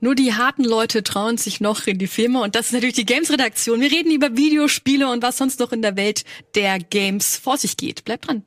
Nur die harten Leute trauen sich noch in die Filme und das ist natürlich die Games-Redaktion. Wir reden über Videospiele und was sonst noch in der Welt der Games vor sich geht. Bleibt dran.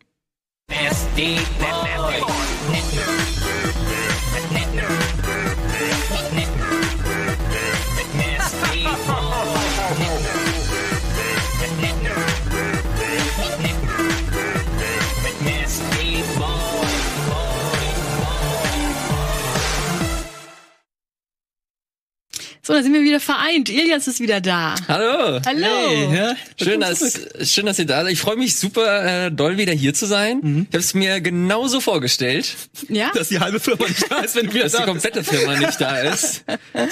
So, da sind wir wieder vereint. Ilias ist wieder da. Hallo. Hallo. Hey, ja, schön, dass, schön, dass ihr da seid. Ich freue mich super äh, doll wieder hier zu sein. Mhm. Ich habe es mir genauso vorgestellt. Ja? Dass die halbe Firma nicht da ist, wenn du wieder dass da die komplette Firma nicht da ist.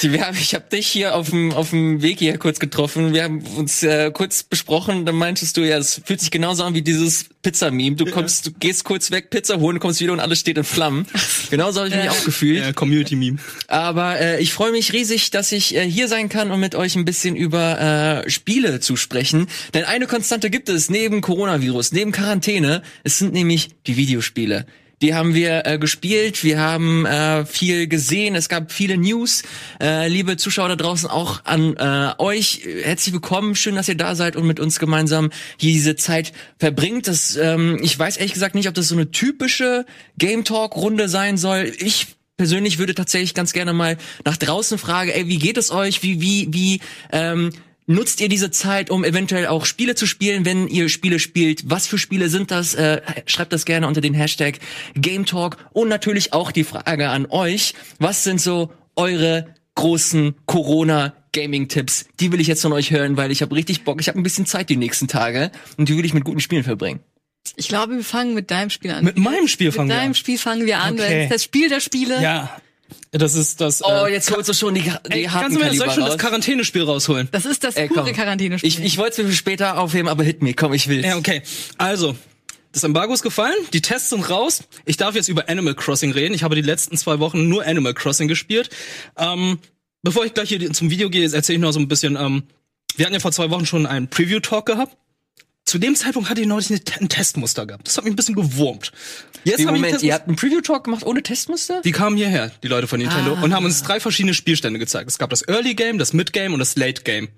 Ich habe dich hier auf dem auf dem Weg hier kurz getroffen. Wir haben uns äh, kurz besprochen. Dann meintest du ja, es fühlt sich genauso an wie dieses Pizza-Meme. Du kommst, du gehst kurz weg, Pizza holen, kommst wieder und alles steht in Flammen. Genauso habe ich mich auch gefühlt. Ja, Community-Meme. Aber äh, ich freue mich riesig, dass ich äh, hier sein kann, um mit euch ein bisschen über äh, Spiele zu sprechen. Denn eine Konstante gibt es neben Coronavirus, neben Quarantäne. Es sind nämlich die Videospiele. Die haben wir äh, gespielt, wir haben äh, viel gesehen, es gab viele News. Äh, liebe Zuschauer da draußen, auch an äh, euch, herzlich willkommen, schön, dass ihr da seid und mit uns gemeinsam hier diese Zeit verbringt. Das, ähm, ich weiß ehrlich gesagt nicht, ob das so eine typische Game Talk Runde sein soll. Ich persönlich würde tatsächlich ganz gerne mal nach draußen fragen, ey, wie geht es euch? Wie, wie, wie, ähm, Nutzt ihr diese Zeit, um eventuell auch Spiele zu spielen, wenn ihr Spiele spielt? Was für Spiele sind das? Äh, schreibt das gerne unter den Hashtag Game Talk. Und natürlich auch die Frage an euch. Was sind so eure großen Corona Gaming-Tipps? Die will ich jetzt von euch hören, weil ich habe richtig Bock. Ich habe ein bisschen Zeit die nächsten Tage und die will ich mit guten Spielen verbringen. Ich glaube, wir fangen mit deinem Spiel an. Mit meinem Spiel fangen mit wir deinem an. Spiel fangen wir an. Okay. Das Spiel der Spiele. Ja. Das ist das. Oh, äh, jetzt holst du schon die, die ey, harten kannst du mir das, soll Kaliber ich schon das raus. Quarantänespiel rausholen? Das ist das Ey, pure. Quarantänespiel. Ich, ich wollte es mir für später aufheben, aber hit me. Komm, ich will's. Ja, okay. Also, das Embargo ist gefallen, die Tests sind raus. Ich darf jetzt über Animal Crossing reden. Ich habe die letzten zwei Wochen nur Animal Crossing gespielt. Ähm, bevor ich gleich hier zum Video gehe, erzähle ich noch so ein bisschen. Ähm, wir hatten ja vor zwei Wochen schon einen Preview-Talk gehabt. Zu dem Zeitpunkt hatte ich eine- ein Testmuster gehabt. Das hat mich ein bisschen gewurmt. Jetzt Wie, Moment, ihr habt einen Preview-Talk gemacht ohne Testmuster? Die kamen hierher, die Leute von Nintendo, und haben uns drei verschiedene Spielstände gezeigt. Es gab das Early Game, das Mid Game und das Late Game.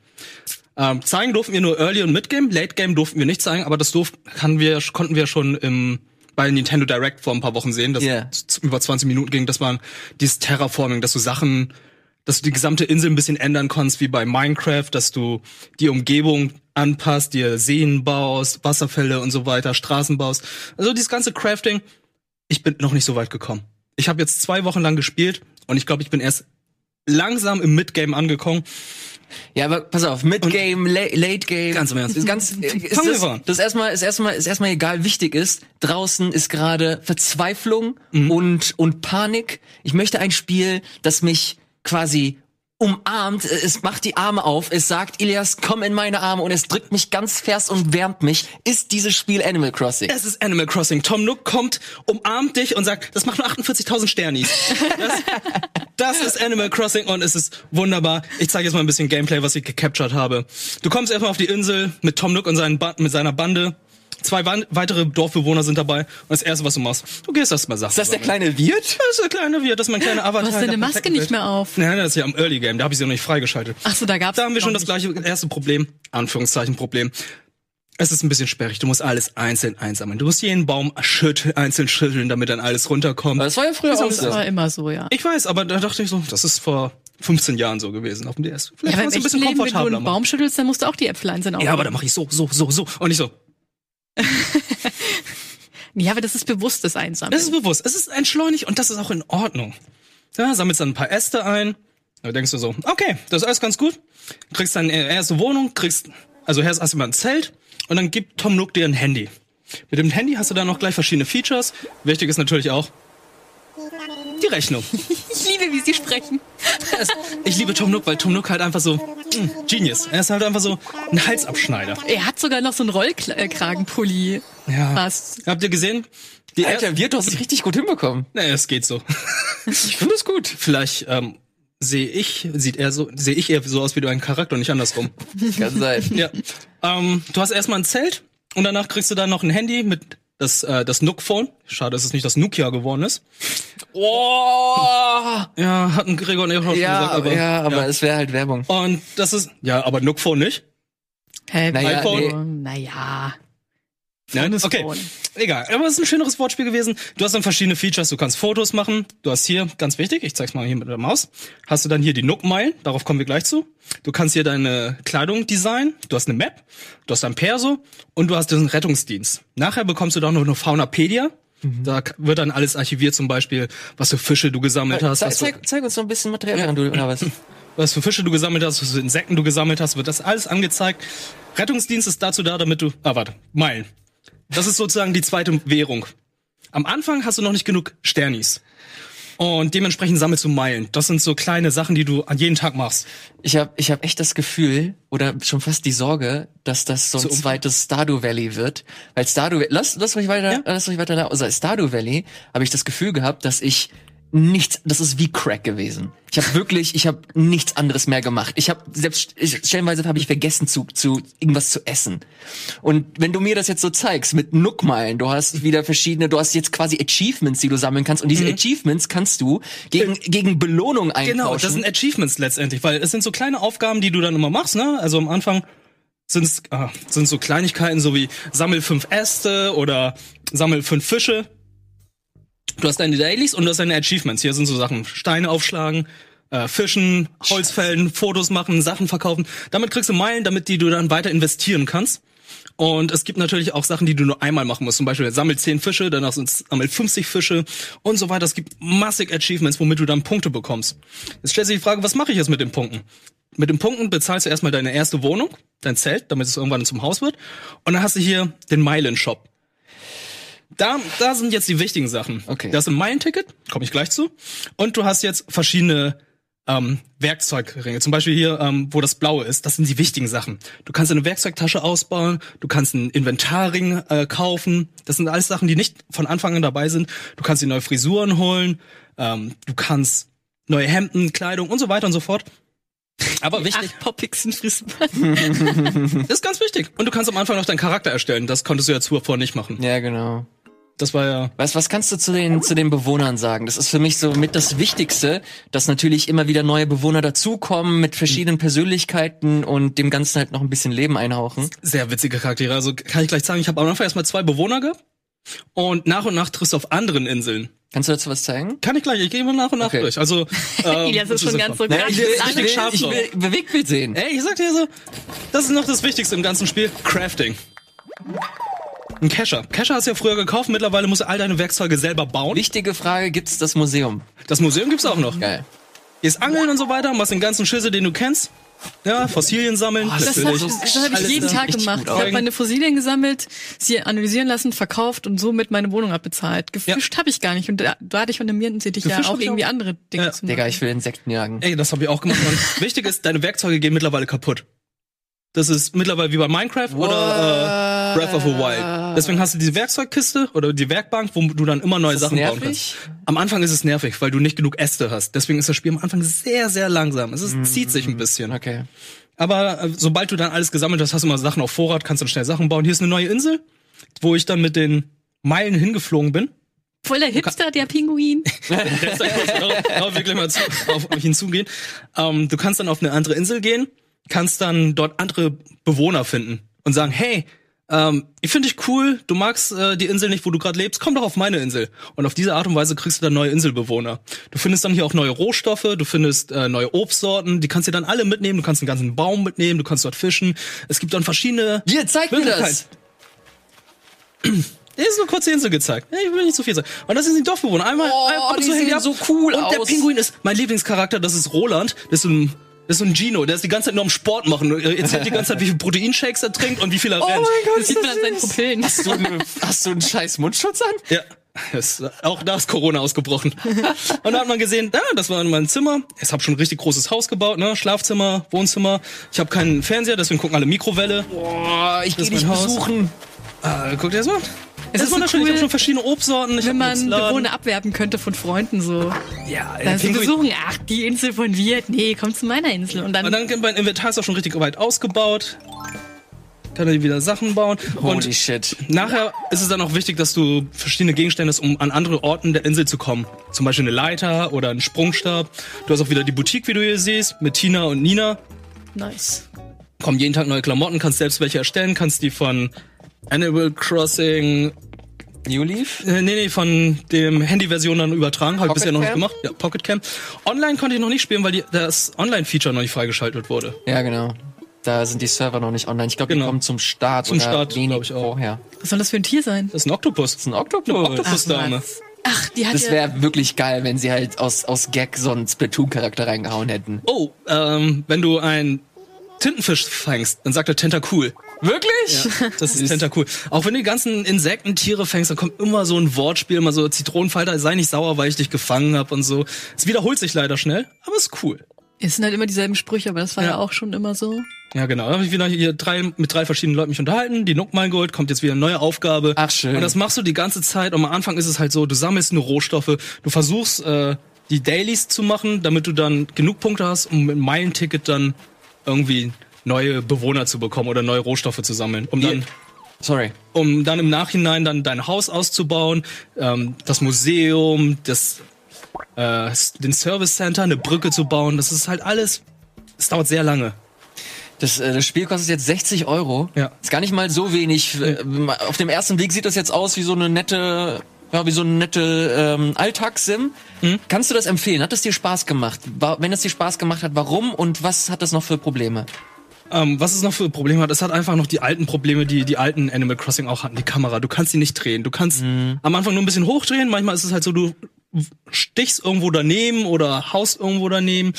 Ähm, zeigen durften wir nur Early und Mid Game, Late Game durften wir nicht zeigen, aber das durf, kann wir, konnten wir schon im, bei Nintendo Direct vor ein paar Wochen sehen, das Ja. z- über 20 Minuten ging. Das war dieses Terraforming, dass du Sachen, dass du die gesamte Insel ein bisschen ändern konntest, wie bei Minecraft, dass du die Umgebung anpasst, dir Seen baust, Wasserfälle und so weiter, Straßen baust. Also dieses ganze Crafting, ich bin noch nicht so weit gekommen. Ich habe jetzt zwei Wochen lang gespielt und ich glaube, ich bin erst langsam im Midgame angekommen. Ja, aber pass auf, Mid-Game, La Late-Game. Ganz im Ernst. Ist ganz, ist Fangen wir das, an. das erstmal, ist erstmal, ist erstmal egal. Wichtig ist, draußen ist gerade Verzweiflung Mhm. und, und Panik. Ich möchte ein Spiel, das mich quasi umarmt, es macht die Arme auf, es sagt, Ilias, komm in meine Arme und es drückt mich ganz fest und wärmt mich. Ist dieses Spiel Animal Crossing? Es ist Animal Crossing. Tom Nook kommt, umarmt dich und sagt, das macht nur 48.000 Sternis. Das, das ist Animal Crossing und es ist wunderbar. Ich zeige jetzt mal ein bisschen Gameplay, was ich gecaptured habe. Du kommst erstmal auf die Insel mit Tom Nook und seinen ba mit seiner Bande. Zwei weitere Dorfbewohner sind dabei. Und das erste, was du machst, du gehst erstmal Sachen. Ist das der kleine Wirt? Das ist der kleine Wirt, das ist mein kleiner Avatar. Du hast deine Maske nicht mehr auf. Nein, das ist ja im Early Game, da habe ich sie noch nicht freigeschaltet. Ach so, da gab's Da haben wir schon das gleiche erste Problem, Anführungszeichen Problem. Es ist ein bisschen sperrig. Du musst alles einzeln einsammeln. Du musst jeden Baum schütteln, einzeln schütteln, damit dann alles runterkommt. Das war ja früher auch so. Das war immer so, ja. Ich weiß, aber da dachte ich so, das ist vor 15 Jahren so gewesen auf dem DS. Vielleicht ja, ja, aber ein bisschen Leben, wenn du komfortabler einen. Baum schüttelst, dann musst du auch die Äpfel einzeln Ja, aufnehmen. aber da mache ich so, so, so, so und nicht so. Ja, aber das ist bewusstes Einsammeln. Das ist bewusst. Es ist entschleunigt und das ist auch in Ordnung. Ja, sammelst dann ein paar Äste ein. Da denkst du so, okay, das ist alles ganz gut. Kriegst dann erste Wohnung, kriegst, also erst hast du mal ein Zelt und dann gibt Tom Nook dir ein Handy. Mit dem Handy hast du dann noch gleich verschiedene Features. Wichtig ist natürlich auch die Rechnung. ich liebe, wie sie sprechen. Ich liebe Tom Nook, weil Tom Nook halt einfach so, mm, Genius. Er ist halt einfach so ein Halsabschneider. Er hat sogar noch so einen Rollkragenpulli. Ja. Fast. Habt ihr gesehen? Die Alter, Wirt, du hast es richtig gut hinbekommen. Nee, es geht so. Ich finde es gut. Vielleicht ähm, sehe ich, sieht er so, sehe ich eher so aus wie du ein Charakter und nicht andersrum. Kann sein. ja. Ähm, du hast erstmal ein Zelt und danach kriegst du dann noch ein Handy mit das, äh, das Nook-Phone. Schade, dass es nicht das Nokia geworden ist. Oh! Ja, hatten Gregor und ich auch schon Ja, gesagt, aber, aber, ja, aber es wäre halt Werbung. Und das ist, ja, aber Nook-Phone nicht. Hä, Naja, iPhone? nee. Naja. Nein, okay. Egal, aber es ist ein schöneres Wortspiel gewesen. Du hast dann verschiedene Features. Du kannst Fotos machen. Du hast hier, ganz wichtig, ich zeig's mal hier mit der Maus, hast du dann hier die Nook-Meilen. Darauf kommen wir gleich zu. Du kannst hier deine Kleidung designen. Du hast eine Map. Du hast ein Perso. Und du hast diesen Rettungsdienst. Nachher bekommst du doch noch eine Faunapedia. Da k- wird dann alles archiviert, zum Beispiel, was für Fische du gesammelt hast, Zeig, zeig, zeig uns noch ein bisschen Material, während du, oder was? was für Fische du gesammelt hast, was für Insekten du gesammelt hast, wird das alles angezeigt. Rettungsdienst ist dazu da, damit du, ah, warte, Meilen. Das ist sozusagen die zweite Währung. Am Anfang hast du noch nicht genug Sternis. Und dementsprechend sammelst du Meilen. Das sind so kleine Sachen, die du an jeden Tag machst. Ich habe ich hab echt das Gefühl oder schon fast die Sorge, dass das so ein So zweites Stardew Valley wird, weil Stardew lass lass mich weiter Ja. lass mich weiter da also Stardew Valley habe ich das Gefühl gehabt, dass ich nichts das ist wie Crack gewesen. Ich habe wirklich ich habe nichts anderes mehr gemacht. Ich habe selbst ich, stellenweise habe ich vergessen zu zu irgendwas zu essen. Und wenn du mir das jetzt so zeigst mit Nookmeilen, du hast wieder verschiedene, du hast jetzt quasi Achievements, die du sammeln kannst und diese Achievements kannst du gegen gegen Belohnung eintauschen. Genau, das sind Achievements letztendlich, weil es sind so kleine Aufgaben, die du dann immer machst, ne? Also am Anfang sind's, ah, sind so Kleinigkeiten, so wie sammel fünf Äste oder sammel fünf Fische. Du hast deine Dailies und du hast deine Achievements. Hier sind so Sachen, Steine aufschlagen, äh, fischen, Holz fällen, Fotos machen, Sachen verkaufen. Damit kriegst du Meilen, damit die du dann weiter investieren kannst. Und es gibt natürlich auch Sachen, die du nur einmal machen musst. Zum Beispiel sammel 10 Fische, danach sind sammel 50 Fische und so weiter. Es gibt massig Achievements, womit du dann Punkte bekommst. Jetzt stellt sich die Frage, was mache ich jetzt mit den Punkten? Mit den Punkten bezahlst du erstmal deine erste Wohnung, dein Zelt, damit es irgendwann zum Haus wird. Und dann hast du hier den Meilenshop. Da, da sind jetzt die wichtigen Sachen. Okay. Das ist ein Meilenticket, komme ich gleich zu. Und du hast jetzt verschiedene ähm, Werkzeugringe. Zum Beispiel hier, ähm, wo das Blaue ist, das sind die wichtigen Sachen. Du kannst eine Werkzeugtasche ausbauen, du kannst einen Inventarring äh, kaufen. Das sind alles Sachen, die nicht von Anfang an dabei sind. Du kannst dir neue Frisuren holen, ähm, du kannst neue Hemden, Kleidung und so weiter und so fort. Aber wichtig, Acht Poppixen Frisuren. das ist ganz wichtig. Und du kannst am Anfang noch deinen Charakter erstellen. Das konntest du ja zuvor nicht machen. Ja, genau. Das war ja Was, was kannst du zu den, zu den Bewohnern sagen? Das ist für mich so mit das Wichtigste, dass natürlich immer wieder neue Bewohner dazukommen mit verschiedenen Persönlichkeiten und dem Ganzen halt noch ein bisschen Leben einhauchen. sehr witzige Charaktere. Also kann ich gleich sagen, ich habe am Anfang erstmal zwei Bewohner gehabt. Und nach und nach triffst du auf anderen Inseln. Kannst du dazu was zeigen? Kann ich gleich, ich gehe mal nach und nach Okay. durch. Also, ähm, Ilias ist schon ganz so Naja, ich will, ich will, scharf ich will Bewegtbild sehen. Ey, ich sag dir so, das ist noch das Wichtigste im ganzen Spiel. Crafting. Ein Cacher. Cacher hast du ja früher gekauft, mittlerweile musst du all deine Werkzeuge selber bauen. Wichtige Frage, gibt's das Museum? Das Museum gibt's auch noch. Geil. Gehst angeln und so weiter, machst den ganzen Schüssel, den du kennst. Ja, Fossilien sammeln. das Das ist habe das hab ich jeden Tag gemacht. Ich habe meine Fossilien gesammelt, sie analysieren lassen, verkauft und somit meine Wohnung abbezahlt. Gefischt habe ich gar nicht. Und da, da hatte ich von der Mierten-City ja auch irgendwie auch. andere Dinge Ja. zu machen. Digga, ich will Insekten jagen. Ey, das habe ich auch gemacht. Wichtig ist, deine Werkzeuge gehen mittlerweile kaputt. Das ist mittlerweile wie bei Minecraft oder äh, Breath of the Wild. Deswegen hast du diese Werkzeugkiste oder die Werkbank, wo du dann immer neue Ist das Sachen bauen nervig? kannst. Am Anfang ist es nervig, weil du nicht genug Äste hast. Deswegen ist das Spiel am Anfang sehr, sehr langsam. Es ist, zieht sich ein bisschen. Okay. Aber äh, sobald du dann alles gesammelt hast, hast du immer Sachen auf Vorrat, kannst dann schnell Sachen bauen. Hier ist eine neue Insel, wo ich dann mit den Meilen hingeflogen bin. Voll der Hipster, der Pinguin. Darauf will ich gleich mal zu, auf mich hinzugehen. Ähm, du kannst dann auf eine andere Insel gehen, kannst dann dort andere Bewohner finden und sagen, hey, ähm, ich finde dich cool, du magst äh, die Insel nicht, wo du gerade lebst, komm doch auf meine Insel. Und auf diese Art und Weise kriegst du dann neue Inselbewohner. Du findest dann hier auch neue Rohstoffe, du findest äh, neue Obstsorten, die kannst du dann alle mitnehmen, du kannst einen ganzen Baum mitnehmen, du kannst dort fischen. Es gibt dann verschiedene Hier, zeig mir das! Er ist nur kurz die Insel gezeigt. Ich will nicht zu viel sagen. Und das sind die Dorfbewohner. Einmal, Oh, einmal und die zu hängen sehen so cool Und der aus. Pinguin ist mein Lieblingscharakter, das ist Roland. Das ist ein, das ist so ein Gino, der ist die ganze Zeit nur am Sport machen. Er erzählt die ganze Zeit, wie viel Proteinshakes er trinkt und wie viel er rennt. Das sieht man an seinen Pupillen. Hast du, eine, hast du einen scheiß Mundschutz an? Ja. Das, auch da ist Corona ausgebrochen. und da hat man gesehen, ja, das war mein Zimmer. Ich habe schon ein richtig großes Haus gebaut, ne? Schlafzimmer, Wohnzimmer. Ich habe keinen Fernseher, deswegen gucken alle Mikrowelle. Boah, ich Das geh ist dich mein Haus. besuchen. Ah, guck dir das mal. Es ist so wunderschön. Ich cool, habe schon verschiedene Obstsorten. Ich Wenn man. Bewohner abwerben könnte von Freunden so. Ja, Dann so besuchen, ach, die Insel von Wirt, nee, komm zu meiner Insel. Und dann, Und dann mein Inventar ist auch schon richtig weit ausgebaut. kann er wieder Sachen bauen. Holy und shit. nachher ist es dann auch wichtig, dass du verschiedene Gegenstände hast, um an andere Orten der Insel zu kommen. Zum Beispiel eine Leiter oder einen Sprungstab. Du hast auch wieder die Boutique, wie du hier siehst, mit Tina und Nina. Nice. Kommen jeden Tag neue Klamotten, kannst selbst welche erstellen, kannst die von Animal Crossing New Leaf? Äh, nee, nee, von dem Handy-Version dann übertragen. Habe ich bisher noch nicht gemacht. Ja, Pocket Cam. Online konnte ich noch nicht spielen, weil die, das Online-Feature noch nicht freigeschaltet wurde. Ja, genau. Da sind die Server noch nicht online. Ich glaube, die Genau. kommen zum Start Zum oder Start, wenig glaub ich auch. vorher. Was soll das für ein Tier sein? Das ist ein Oktopus. Das ist ein Oktopus. Eine Oktopus-Dame. Ach, die hat Das ja... wäre wirklich geil, wenn sie halt aus, aus Gag so einen Splatoon-Charakter reingehauen hätten. Oh, ähm, wenn du einen Tintenfisch fängst, dann sagt er Tentacool. Wirklich? Das ist Tentacool. Auch wenn du die ganzen Insektentiere fängst, dann kommt immer so ein Wortspiel, immer so Zitronenfalter, sei nicht sauer, weil ich dich gefangen habe und so. Es wiederholt sich leider schnell, aber ist cool. Es sind halt immer dieselben Sprüche, aber das war ja, Ja. auch schon immer so. Ja, genau. Da habe ich wieder hier drei, mit drei verschiedenen Leuten mich unterhalten. Die geholt, kommt jetzt wieder eine neue Aufgabe. Ach, schön. Und das machst du die ganze Zeit. Und am Anfang ist es halt so, du sammelst nur Rohstoffe, du versuchst äh, die Dailies zu machen, damit du dann genug Punkte hast, um mit einem Meilenticket dann irgendwie neue Bewohner zu bekommen oder neue Rohstoffe zu sammeln. Um dann, Sorry. um dann im Nachhinein dann dein Haus auszubauen, ähm, das Museum, das äh, den Service Center, eine Brücke zu bauen. Das ist halt alles. Es dauert sehr lange. Das, äh, das Spiel kostet jetzt 60 Euro. Ja. Ist gar nicht mal so wenig. Äh, Auf dem ersten Blick sieht das jetzt aus wie so eine nette, ja, wie so eine nette ähm, Alltagssim. Mhm. Kannst du das empfehlen? Hat es dir Spaß gemacht? Wenn es dir Spaß gemacht hat, warum und was hat das noch für Probleme? Ähm, was es noch für Probleme hat, es hat einfach noch die alten Probleme, die die alten Animal Crossing auch hatten. Die Kamera, du kannst sie nicht drehen. Du kannst am Anfang nur ein bisschen hochdrehen. Manchmal ist es halt so, du stichst irgendwo daneben oder haust irgendwo daneben.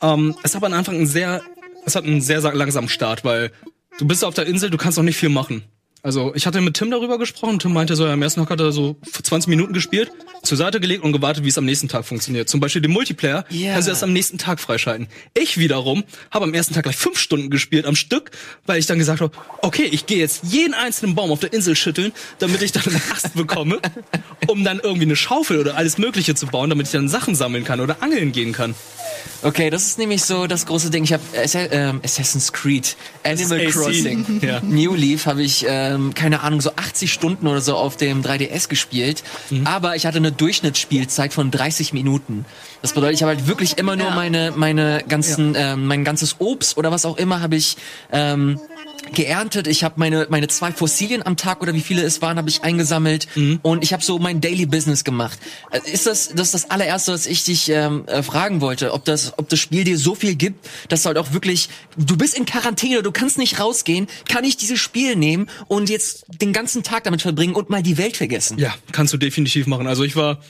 Ähm, es hat am Anfang einen sehr, es hat einen sehr, sehr langsamen Start, weil du bist auf der Insel, du kannst noch nicht viel machen. Also ich hatte mit Tim darüber gesprochen. Tim meinte so, ja, am ersten Tag hat er so 20 Minuten gespielt, zur Seite gelegt und gewartet, wie es am nächsten Tag funktioniert. Zum Beispiel den Multiplayer Ja. kannst du erst am nächsten Tag freischalten. Ich wiederum habe am ersten Tag gleich fünf Stunden gespielt am Stück, weil ich dann gesagt habe, okay, ich gehe jetzt jeden einzelnen Baum auf der Insel schütteln, damit ich dann einen Ast bekomme, um dann irgendwie eine Schaufel oder alles Mögliche zu bauen, damit ich dann Sachen sammeln kann oder angeln gehen kann. Okay, das ist nämlich so das große Ding. Ich habe ähm, Assassin's Creed, Animal. Crossing, Ja. New Leaf habe ich ähm, keine Ahnung so 80 Stunden oder so auf dem 3DS gespielt, Mhm. aber ich hatte eine Durchschnittsspielzeit von 30 Minuten. Das bedeutet, ich habe halt wirklich immer nur Ja. meine meine ganzen ähm, mein ganzes Obst oder was auch immer habe ich ähm, geerntet. Ich habe meine meine zwei Fossilien am Tag oder wie viele es waren, habe ich eingesammelt Mhm. und ich habe so mein Daily Business gemacht. Äh, Ist das das ist das allererste, was ich dich ähm, äh, fragen wollte, ob das ob das Spiel dir so viel gibt, dass du halt auch wirklich du bist in Quarantäne, du kannst nicht rausgehen, kann ich dieses Spiel nehmen und jetzt den ganzen Tag damit verbringen und mal die Welt vergessen? Ja, kannst du definitiv machen. Also ich war,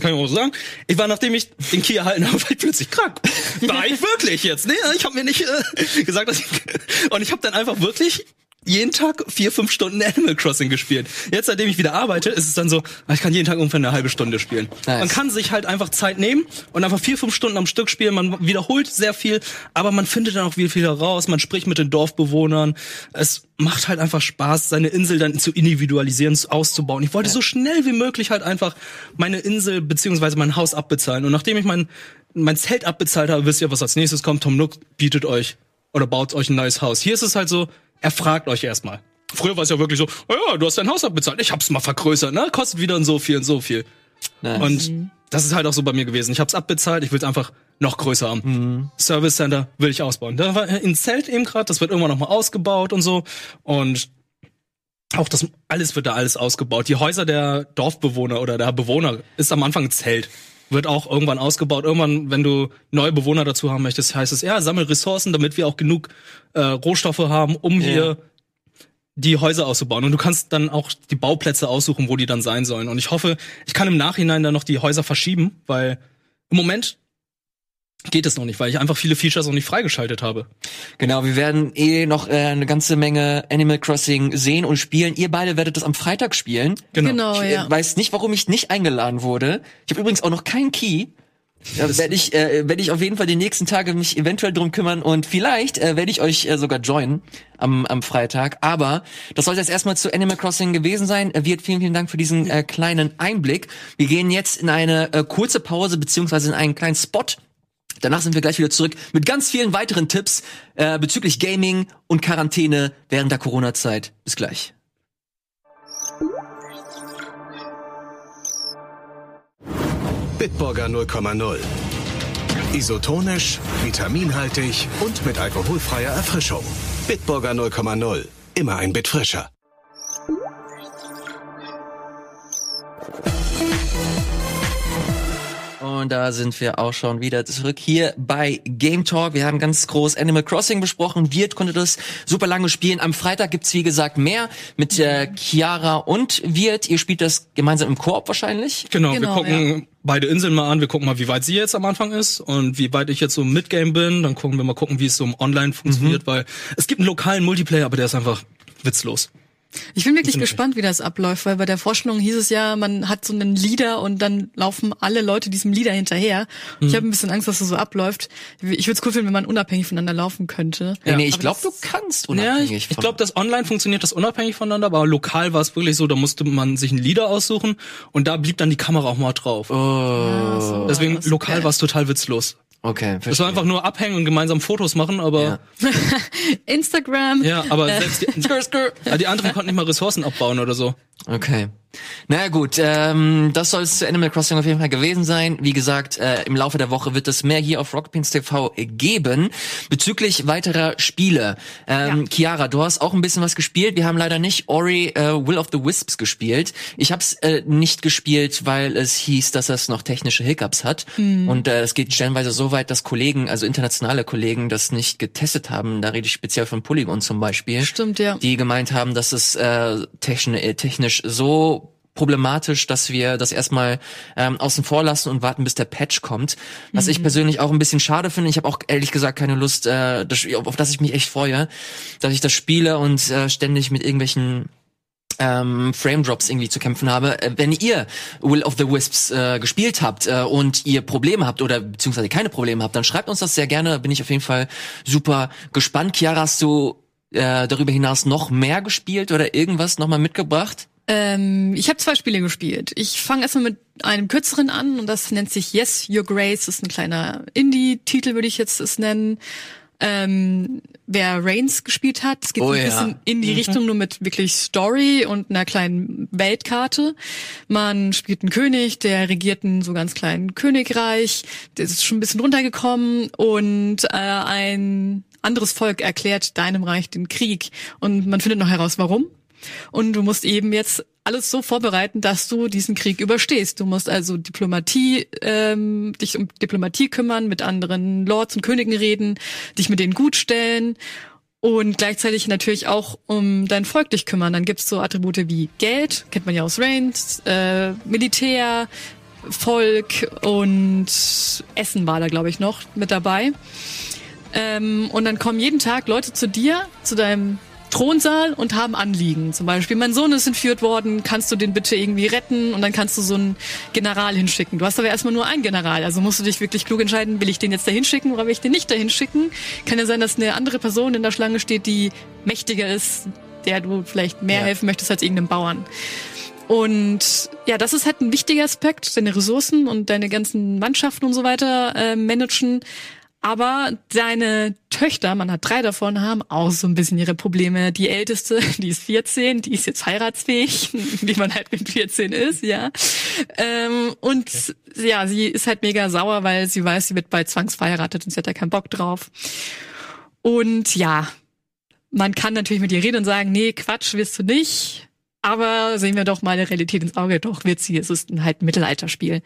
kann ich auch sagen? Ich war, nachdem ich den Key erhalten habe, ich plötzlich krank. War ich wirklich jetzt? Nee, ich habe mir nicht äh, gesagt, dass ich... Und ich habe dann einfach wirklich jeden Tag vier, fünf Stunden Animal Crossing gespielt. Jetzt, seitdem ich wieder arbeite, ist es dann so, ich kann jeden Tag ungefähr eine halbe Stunde spielen. Nice. Man kann sich halt einfach Zeit nehmen und einfach vier, fünf Stunden am Stück spielen. Man wiederholt sehr viel, aber man findet dann auch viel, viel heraus. Man spricht mit den Dorfbewohnern. Es macht halt einfach Spaß, seine Insel dann zu individualisieren, auszubauen. Ich wollte so schnell wie möglich halt einfach meine Insel beziehungsweise mein Haus abbezahlen. Und nachdem ich mein, mein Zelt abbezahlt habe, wisst ihr, was als nächstes kommt. Tom Nook bietet euch oder baut euch ein neues Haus. Hier ist es halt so, er fragt euch erstmal. Früher war es ja wirklich so, oh ja, du hast dein Haus abbezahlt, ich hab's mal vergrößert, ne? Kostet wieder und so viel und so viel. Nice. Und das ist halt auch so bei mir gewesen. Ich hab's abbezahlt, ich will's einfach noch größer haben. Service Center will ich ausbauen. Da war ein Zelt eben gerade, das wird irgendwann noch mal ausgebaut und so. Und auch das alles wird da alles ausgebaut. Die Häuser der Dorfbewohner oder der Bewohner ist am Anfang ein Zelt. Wird auch irgendwann ausgebaut. Irgendwann, wenn du neue Bewohner dazu haben möchtest, heißt es, ja, sammel Ressourcen, damit wir auch genug äh, Rohstoffe haben, um Ja. hier die Häuser auszubauen. Und du kannst dann auch die Bauplätze aussuchen, wo die dann sein sollen. Und ich hoffe, ich kann im Nachhinein dann noch die Häuser verschieben, weil im Moment geht es noch nicht, weil ich einfach viele Features noch nicht freigeschaltet habe. Genau, wir werden eh noch äh, eine ganze Menge Animal Crossing sehen und spielen. Ihr beide werdet das am Freitag spielen. Genau, Ich äh, ja. weiß nicht, warum ich nicht eingeladen wurde. Ich habe übrigens auch noch keinen Key. Da werde ich, äh, werd ich auf jeden Fall die nächsten Tage mich eventuell drum kümmern und vielleicht äh, werde ich euch äh, sogar joinen am, am Freitag. Aber das soll jetzt erstmal zu Animal Crossing gewesen sein. Äh, Wirt, vielen, vielen Dank für diesen äh, kleinen Einblick. Wir gehen jetzt in eine äh, kurze Pause beziehungsweise in einen kleinen Spot Danach sind wir gleich wieder zurück mit ganz vielen weiteren Tipps äh, bezüglich Gaming und Quarantäne während der Corona-Zeit. Bis gleich. Bitburger 0,0. Isotonisch, vitaminhaltig und mit alkoholfreier Erfrischung. Bitburger 0,0. Immer ein Bit frischer. Und da sind wir auch schon wieder zurück hier bei Game Talk. Wir haben ganz groß Animal Crossing besprochen. Wirt konnte das super lange spielen. Am Freitag gibt's wie gesagt mehr mit äh, Chiara und Wirt. Ihr spielt das gemeinsam im Koop wahrscheinlich. Genau, Genau, wir gucken beide Inseln mal an, wir gucken mal, wie weit sie jetzt am Anfang ist und wie weit ich jetzt so im Midgame bin. Dann gucken wir mal gucken, wie es so im Online funktioniert, weil es gibt einen lokalen Multiplayer, aber der ist einfach witzlos. Ich bin wirklich ich. gespannt, wie das abläuft, weil bei der Vorstellung hieß es ja, man hat so einen Leader und dann laufen alle Leute diesem Leader hinterher. Und Ich habe ein bisschen Angst, dass das so abläuft. Ich würde es cool finden, wenn man unabhängig voneinander laufen könnte. Ja, nee, ich glaube, du das- kannst Ja, unabhängig ich, ich von- glaube, das online funktioniert das unabhängig voneinander, aber lokal war es wirklich so, da musste man sich einen Leader aussuchen und da blieb dann die Kamera auch mal drauf. Oh, so, Deswegen das ist lokal war es total witzlos. Okay. Es war einfach nur abhängen und gemeinsam Fotos machen, aber Ja. Instagram. ja, aber Äh. selbst die, die anderen konnten nicht mal Ressourcen abbauen oder so. Okay. Naja gut, ähm, das soll es zu Animal Crossing auf jeden Fall gewesen sein. Wie gesagt, äh, im Laufe der Woche wird es mehr hier auf Rockpins TV geben. Bezüglich weiterer Spiele. Ähm, Chiara, du hast auch ein bisschen was gespielt. Wir haben leider nicht Ori äh, Will of the Wisps gespielt. Ich habe es äh, nicht gespielt, weil es hieß, dass es noch technische Hiccups hat. Und äh, es geht stellenweise so weit, dass Kollegen, also internationale Kollegen, das nicht getestet haben. Da rede ich speziell von Polygon zum Beispiel Stimmt, ja. die gemeint haben, dass es äh, technisch, äh, technisch so problematisch, dass wir das erstmal ähm, außen vor lassen und warten, bis der Patch kommt. Was ich persönlich auch ein bisschen schade finde. Ich habe auch ehrlich gesagt keine Lust, äh, das, auf, auf das ich mich echt freue, dass ich das spiele und äh, ständig mit irgendwelchen ähm, Frame Drops irgendwie zu kämpfen habe. Äh, Wenn ihr Will of the Wisps äh, gespielt habt äh, und ihr Probleme habt oder beziehungsweise keine Probleme habt, dann schreibt uns das sehr gerne. Bin ich auf jeden Fall super gespannt. Chiara, hast du äh, darüber hinaus noch mehr gespielt oder irgendwas nochmal mitgebracht? Ähm, ich habe zwei Spiele gespielt. Ich fange erstmal mit einem kürzeren an und das nennt sich Yes, Your Grace. Das ist ein kleiner Indie-Titel, würde ich jetzt es nennen. Ähm, wer Reigns gespielt hat, es geht Oh ein ja. bisschen in die Richtung, nur mit wirklich Story und einer kleinen Weltkarte. Man spielt einen König, der regiert ein so ganz kleinen Königreich, der ist schon ein bisschen runtergekommen und äh, ein anderes Volk erklärt deinem Reich den Krieg. Und man findet noch heraus, warum. Und du musst eben jetzt alles so vorbereiten, dass du diesen Krieg überstehst. Du musst also Diplomatie, ähm, dich um Diplomatie kümmern, mit anderen Lords und Königen reden, dich mit denen gut stellen und gleichzeitig natürlich auch um dein Volk dich kümmern. Dann gibt's so Attribute wie Geld, kennt man ja aus Reigns, äh, Militär, Volk und Essen war da, glaube ich, noch mit dabei. Ähm, und dann kommen jeden Tag Leute zu dir, zu deinem Thronsaal und haben Anliegen. Zum Beispiel, mein Sohn ist entführt worden, kannst du den bitte irgendwie retten? Und dann kannst du so einen General hinschicken. Du hast aber erstmal nur einen General, also musst du dich wirklich klug entscheiden, will ich den jetzt dahin schicken oder will ich den nicht dahin schicken? Kann ja sein, dass eine andere Person in der Schlange steht, die mächtiger ist, der du vielleicht mehr Ja. helfen möchtest als irgendeinem Bauern. Und ja, das ist halt ein wichtiger Aspekt, deine Ressourcen und deine ganzen Mannschaften und so weiter äh, managen. Aber deine Töchter, man hat drei davon, haben auch so ein bisschen ihre Probleme. Die älteste, die ist 14, die ist jetzt heiratsfähig, wie man halt mit 14 ist, ja. Ähm, und ja, sie ist halt mega sauer, weil sie weiß, sie wird bald zwangsverheiratet und sie hat da keinen Bock drauf. Und ja, man kann natürlich mit ihr reden und sagen, nee, Quatsch, wirst du nicht. Aber sehen wir doch mal der Realität ins Auge, doch wird sie. Es ist ein halt ein Mittelalterspiel.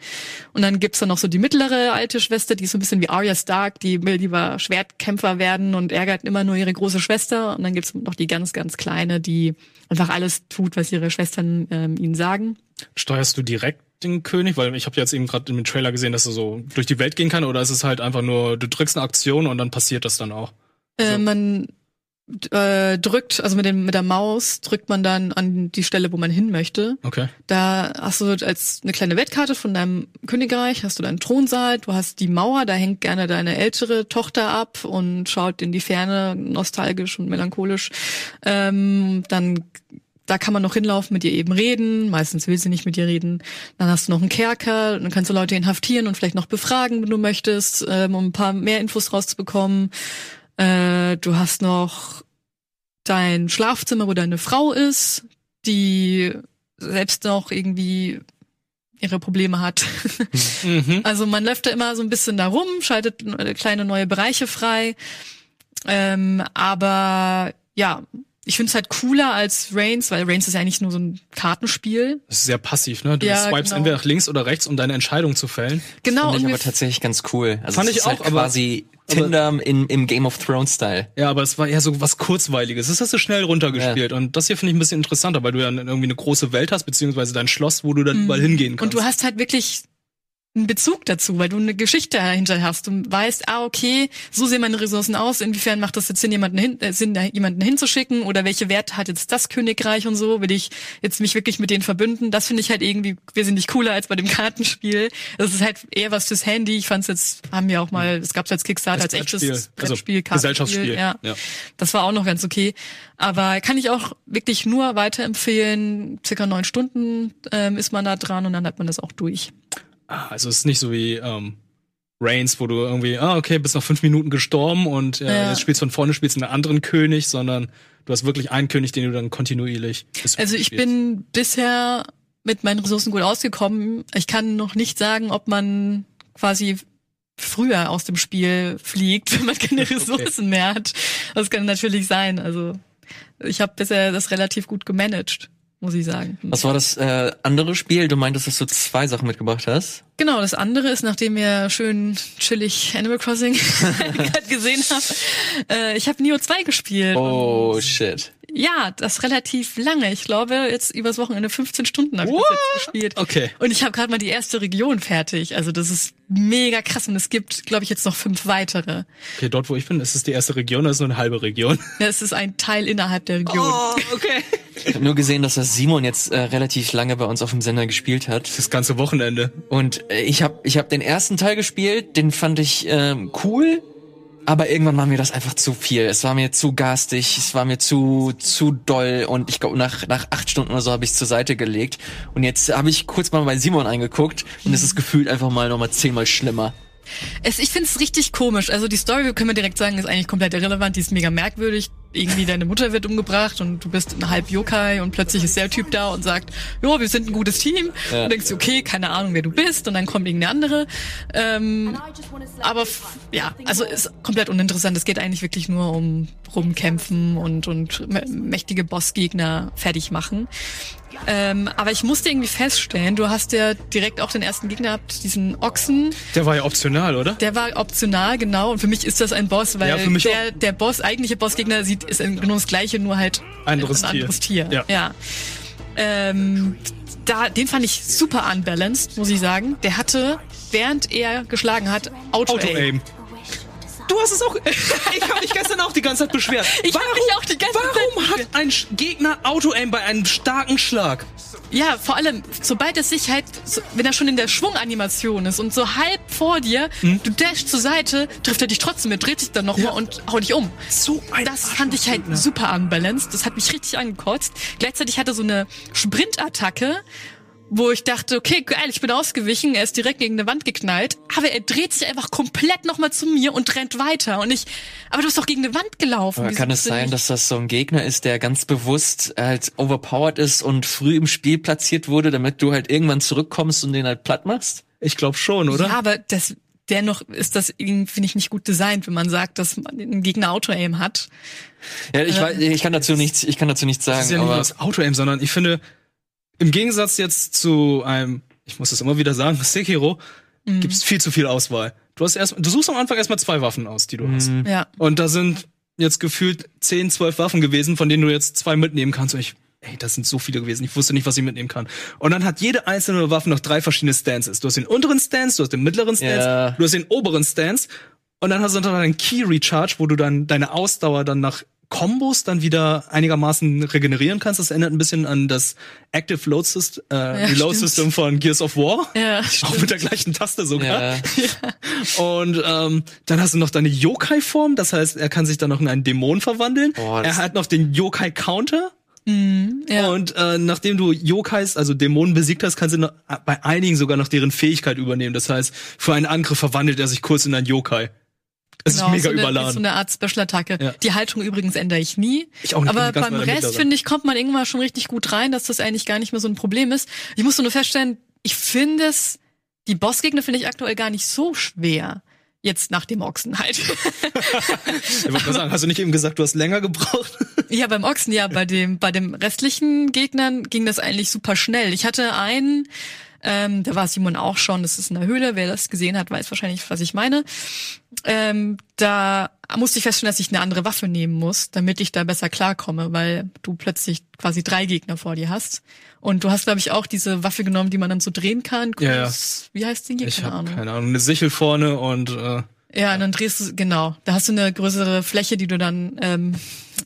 Und dann gibt's dann noch so die mittlere alte Schwester, die ist so ein bisschen wie Arya Stark, die will lieber Schwertkämpfer werden und ärgert immer nur ihre große Schwester. Und dann gibt's noch die ganz, ganz kleine, die einfach alles tut, was ihre Schwestern ähm, ihnen sagen. Steuerst du direkt den König? Weil ich habe jetzt eben gerade im Trailer gesehen, dass er so durch die Welt gehen kann. Oder ist es halt einfach nur, du drückst eine Aktion und dann passiert das dann auch? Äh, man äh, drückt, also mit, dem, mit der Maus drückt man dann an die Stelle, wo man hin möchte. Okay. Da hast du als eine kleine Wettkarte von deinem Königreich, hast du deinen Thronsaal, du hast die Mauer, da hängt gerne deine ältere Tochter ab und schaut in die Ferne, nostalgisch und melancholisch. Ähm, dann da kann man noch hinlaufen, mit ihr eben reden. Meistens will sie nicht mit dir reden. Dann hast du noch einen Kerker, dann kannst du Leute inhaftieren und vielleicht noch befragen, wenn du möchtest, ähm, um ein paar mehr Infos rauszubekommen. Äh, du hast noch dein Schlafzimmer, wo deine Frau ist, die selbst noch irgendwie ihre Probleme hat. Mhm. Also man läuft da immer so ein bisschen da rum, schaltet kleine neue Bereiche frei. Ähm, aber ja, ich finde es halt cooler als Reigns, weil Reigns ist ja eigentlich nur so ein Kartenspiel. Das ist sehr passiv, ne? Du Ja, swipest genau. entweder nach links oder rechts, um deine Entscheidung zu fällen. Genau, Fand ich aber tatsächlich ganz cool. Also Fand ich ist halt auch, aber- quasi Tinder im, im Game of Thrones Style. Ja, aber es war eher so was Kurzweiliges. Das hast du schnell runtergespielt. Und das hier finde ich ein bisschen interessanter, weil du ja irgendwie eine große Welt hast, beziehungsweise dein Schloss, wo du dann überall hingehen kannst. Mhm. und du hast halt wirklich einen Bezug dazu, weil du eine Geschichte dahinter hast. Du weißt, ah, okay, so sehen meine Ressourcen aus. Inwiefern macht das jetzt Sinn, jemanden, hin, äh, Sinn, jemanden hinzuschicken? Oder welche Werte hat jetzt das Königreich und so? Will ich jetzt mich wirklich mit denen verbünden? Das finde ich halt irgendwie wesentlich cooler als bei dem Kartenspiel. Das ist halt eher was fürs Handy. Ich fand's jetzt, haben wir auch mal, es gab's als Kickstarter als echtes Brettspiel. Also. Gesellschaftsspiel, Ja. ja. Das war auch noch ganz okay. Aber kann ich auch wirklich nur weiterempfehlen. Circa neun Stunden ähm, ist man da dran und dann hat man das auch durch. Ah, also es ist nicht so wie ähm, Reigns, wo du irgendwie, ah, okay, bist noch fünf Minuten gestorben und äh, Ja. jetzt spielst von vorne, spielst einen anderen König, sondern du hast wirklich einen König, den du dann kontinuierlich Also ich spielst. bin bisher mit meinen Ressourcen gut ausgekommen. Ich kann noch nicht sagen, ob man quasi früher aus dem Spiel fliegt, wenn man keine Ressourcen mehr hat. Das kann natürlich sein. Also ich habe bisher das relativ gut gemanagt, muss ich sagen. Was war das äh, andere Spiel? Du meintest, dass du zwei Sachen mitgebracht hast. Genau, das andere ist, nachdem wir schön chillig Animal Crossing gesehen haben, äh, ich habe Neo 2 gespielt. Oh shit. Ja, das relativ lange. Ich glaube, jetzt übers Wochenende 15 Stunden habe ich jetzt gespielt. Okay. Und ich habe gerade mal die erste Region fertig. Also das ist mega krass. Und es gibt, glaube ich, jetzt noch fünf weitere. Okay, dort wo ich bin, ist es die erste Region, das ist nur eine halbe Region. Ja, Es ist ein Teil innerhalb der Region. okay. Ich habe nur gesehen, dass das Simon jetzt äh, relativ lange bei uns auf dem Sender gespielt hat. Das ganze Wochenende. Und äh, ich habe ich hab den ersten Teil gespielt, den fand ich ähm, cool, aber irgendwann war mir das einfach zu viel. Es war mir zu garstig, es war mir zu zu doll und ich glaube nach nach acht Stunden oder so habe ich zur Seite gelegt. Und jetzt habe ich kurz mal bei Simon eingeguckt und es ist gefühlt einfach mal nochmal zehnmal schlimmer. Es, ich finde es richtig komisch. Also die Story, können wir direkt sagen, ist eigentlich komplett irrelevant. Die ist mega merkwürdig. Irgendwie deine Mutter wird umgebracht und du bist ein halb Yokai und plötzlich ist der Typ da und sagt, jo, wir sind ein gutes Team. Ja. Und denkst du, okay, keine Ahnung, wer du bist. Und dann kommt irgendeine andere. Ähm, aber ja, also ist komplett uninteressant. Es geht eigentlich wirklich nur um rumkämpfen und, und mä- mächtige Bossgegner fertig machen. Ähm, aber ich musste irgendwie feststellen, du hast ja direkt auch den ersten Gegner gehabt, diesen Ochsen. Der war ja optional, oder? Der war optional, genau. Und für mich ist das ein Boss, weil Ja, der, der Boss, eigentliche Bossgegner sieht, ist genau das gleiche, nur halt Anderes ein Tier. anderes Tier. Ja. ja. Ähm, da, den fand ich super unbalanced, muss ich sagen. Der hatte, während er geschlagen hat, Auto-Aim. Auto-Aim. Du hast es auch. Ich habe mich gestern auch die ganze Zeit beschwert. Ich hab mich auch die ganze Zeit Warum hat ein Gegner Auto-Aim bei einem starken Schlag? Ja, vor allem, sobald es sich halt, wenn er schon in der Schwunganimation ist und so halb vor dir, du dashst zur Seite, trifft er dich trotzdem mit, dreht sich dann nochmal Ja. und haut dich um. So ein Das fand ich halt Arschlochgegner. super unbalanced. Das hat mich richtig angekotzt. Gleichzeitig hatte er so eine Sprintattacke, wo ich dachte, okay, geil, ich bin ausgewichen, er ist direkt gegen eine Wand geknallt, aber er dreht sich einfach komplett nochmal zu mir und rennt weiter. Und ich, aber du bist doch gegen eine Wand gelaufen. Aber kann es sein, nicht- dass das so ein Gegner ist, der ganz bewusst halt overpowered ist und früh im Spiel platziert wurde, damit du halt irgendwann zurückkommst und den halt platt machst? Ich glaube schon, oder? Ja, aber das, dennoch ist das irgendwie, finde ich, nicht gut designt, wenn man sagt, dass man ein Gegner Auto-Aim hat. Ja, ich, weiß, ich kann dazu nichts, ich kann dazu nichts sagen, Das ist ja nicht nur aber das Auto-Aim, sondern ich finde, im Gegensatz jetzt zu einem, ich muss das immer wieder sagen, Sekiro, gibt's viel zu viel Auswahl. Du hast erst, du suchst am Anfang erstmal zwei Waffen aus, die du hast. Ja. Und da sind jetzt gefühlt 10, 12 Waffen gewesen, von denen du jetzt zwei mitnehmen kannst. Und ich, ey, das sind so viele gewesen. Ich wusste nicht, was ich mitnehmen kann. Und dann hat jede einzelne Waffe noch drei verschiedene Stances. Du hast den unteren Stance, du hast den mittleren Stance, Ja. du hast den oberen Stance. Und dann hast du dann einen Key Recharge, wo du dann deine Ausdauer dann nach Kombos dann wieder einigermaßen regenerieren kannst. Das erinnert ein bisschen an das Active Load System, äh, Reload stimmt. System von Gears of War. Ja, Auch mit der gleichen Taste sogar. ja, Und ähm, dann hast du noch deine Yokai-Form, das heißt, er kann sich dann noch in einen Dämon verwandeln. Boah, das- er hat noch den Yokai-Counter. Ja. Und äh, nachdem du Yokais, also Dämonen besiegt hast, kannst du noch, bei einigen sogar noch deren Fähigkeit übernehmen. Das heißt, für einen Angriff verwandelt er sich kurz in ein Yokai. Es Genau, ist mega so eine, überladen. So eine Art Special-Attacke. Ja. Die Haltung übrigens ändere ich nie. Ich auch nicht, Aber beim Rest, finde ich, kommt man irgendwann schon richtig gut rein, dass das eigentlich gar nicht mehr so ein Problem ist. Ich musste nur feststellen, ich finde es, die Bossgegner finde ich aktuell gar nicht so schwer. Jetzt nach dem Ochsen halt. ich wollte mal sagen, hast du nicht eben gesagt, du hast länger gebraucht? ja, beim Ochsen, ja, bei dem, bei dem restlichen Gegnern ging das eigentlich super schnell. Ich hatte einen, ähm, da war Simon auch schon, das ist in der Höhle, wer das gesehen hat, weiß wahrscheinlich, was ich meine. Ähm, da musste ich feststellen, dass ich eine andere Waffe nehmen muss, damit ich da besser klarkomme, weil du plötzlich quasi drei Gegner vor dir hast. Und du hast, glaube ich, auch diese Waffe genommen, die man dann so drehen kann. Ja, ja. Groß- Wie heißt die? Ich Keine habe Ahnung. keine Ahnung. Eine Sichel vorne und äh, Ja, und dann drehst du, genau, da hast du eine größere Fläche, die du dann ähm,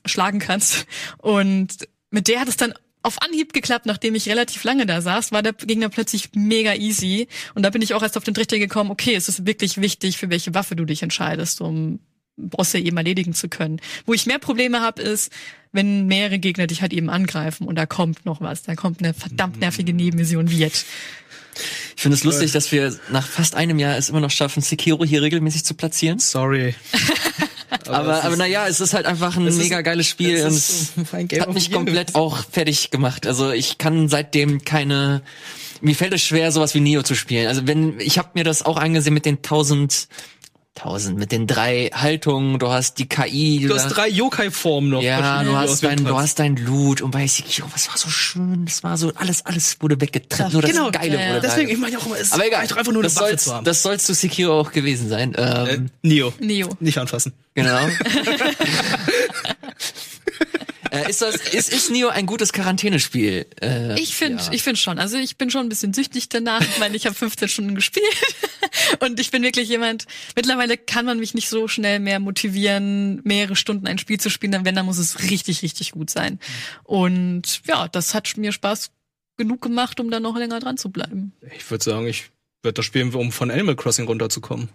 schlagen kannst. Und mit der hat es dann auf Anhieb geklappt, nachdem ich relativ lange da saß, war der Gegner plötzlich mega easy. Und da bin ich auch erst auf den Trichter gekommen, okay, es ist wirklich wichtig, für welche Waffe du dich entscheidest, um Bosse eben erledigen zu können. Wo ich mehr Probleme habe, ist, wenn mehrere Gegner dich halt eben angreifen und da kommt noch was, da kommt eine verdammt nervige Nebenmission wie jetzt. Ich finde es lustig, dass wir nach fast einem Jahr es immer noch schaffen, Sekiro hier regelmäßig zu platzieren. sorry. Aber, aber ist- naja, es ist halt einfach ein es ist- mega geiles Spiel es und es so hat mich komplett auch fertig gemacht. Also ich kann seitdem keine, mir fällt es schwer, sowas wie Neo zu spielen. Also wenn, ich habe mir das auch angesehen mit den tausend, tausend, mit den drei Haltungen, du hast die KI. Du hast da- drei Yokai-Formen noch. ja, du hast dein, du hast dein Loot und bei Sekiro, was war so schön, das war so, alles, alles wurde weggetrennt, nur das Genau, Geile ja, ja. wurde Deswegen, da. ich meine auch immer, es Aber egal, einfach nur eine das Waffe soll's, zu haben. das soll's zu Sekiro auch gewesen sein. Ähm, äh, Neo. Neo. Nicht anfassen. Genau. äh, ist das, ist, ist Neo ein gutes Quarantänespiel? Äh, Ich finde, ja. ich finde schon. Also ich bin schon ein bisschen süchtig danach. Ich meine, ich habe 15 Stunden gespielt und ich bin wirklich jemand. Mittlerweile kann man mich nicht so schnell mehr motivieren, mehrere Stunden ein Spiel zu spielen. Dann wenn, dann muss es richtig, richtig gut sein. Und ja, das hat mir Spaß genug gemacht, um dann noch länger dran zu bleiben. Ich würde sagen, ich würde das spielen, um von Animal Crossing runterzukommen.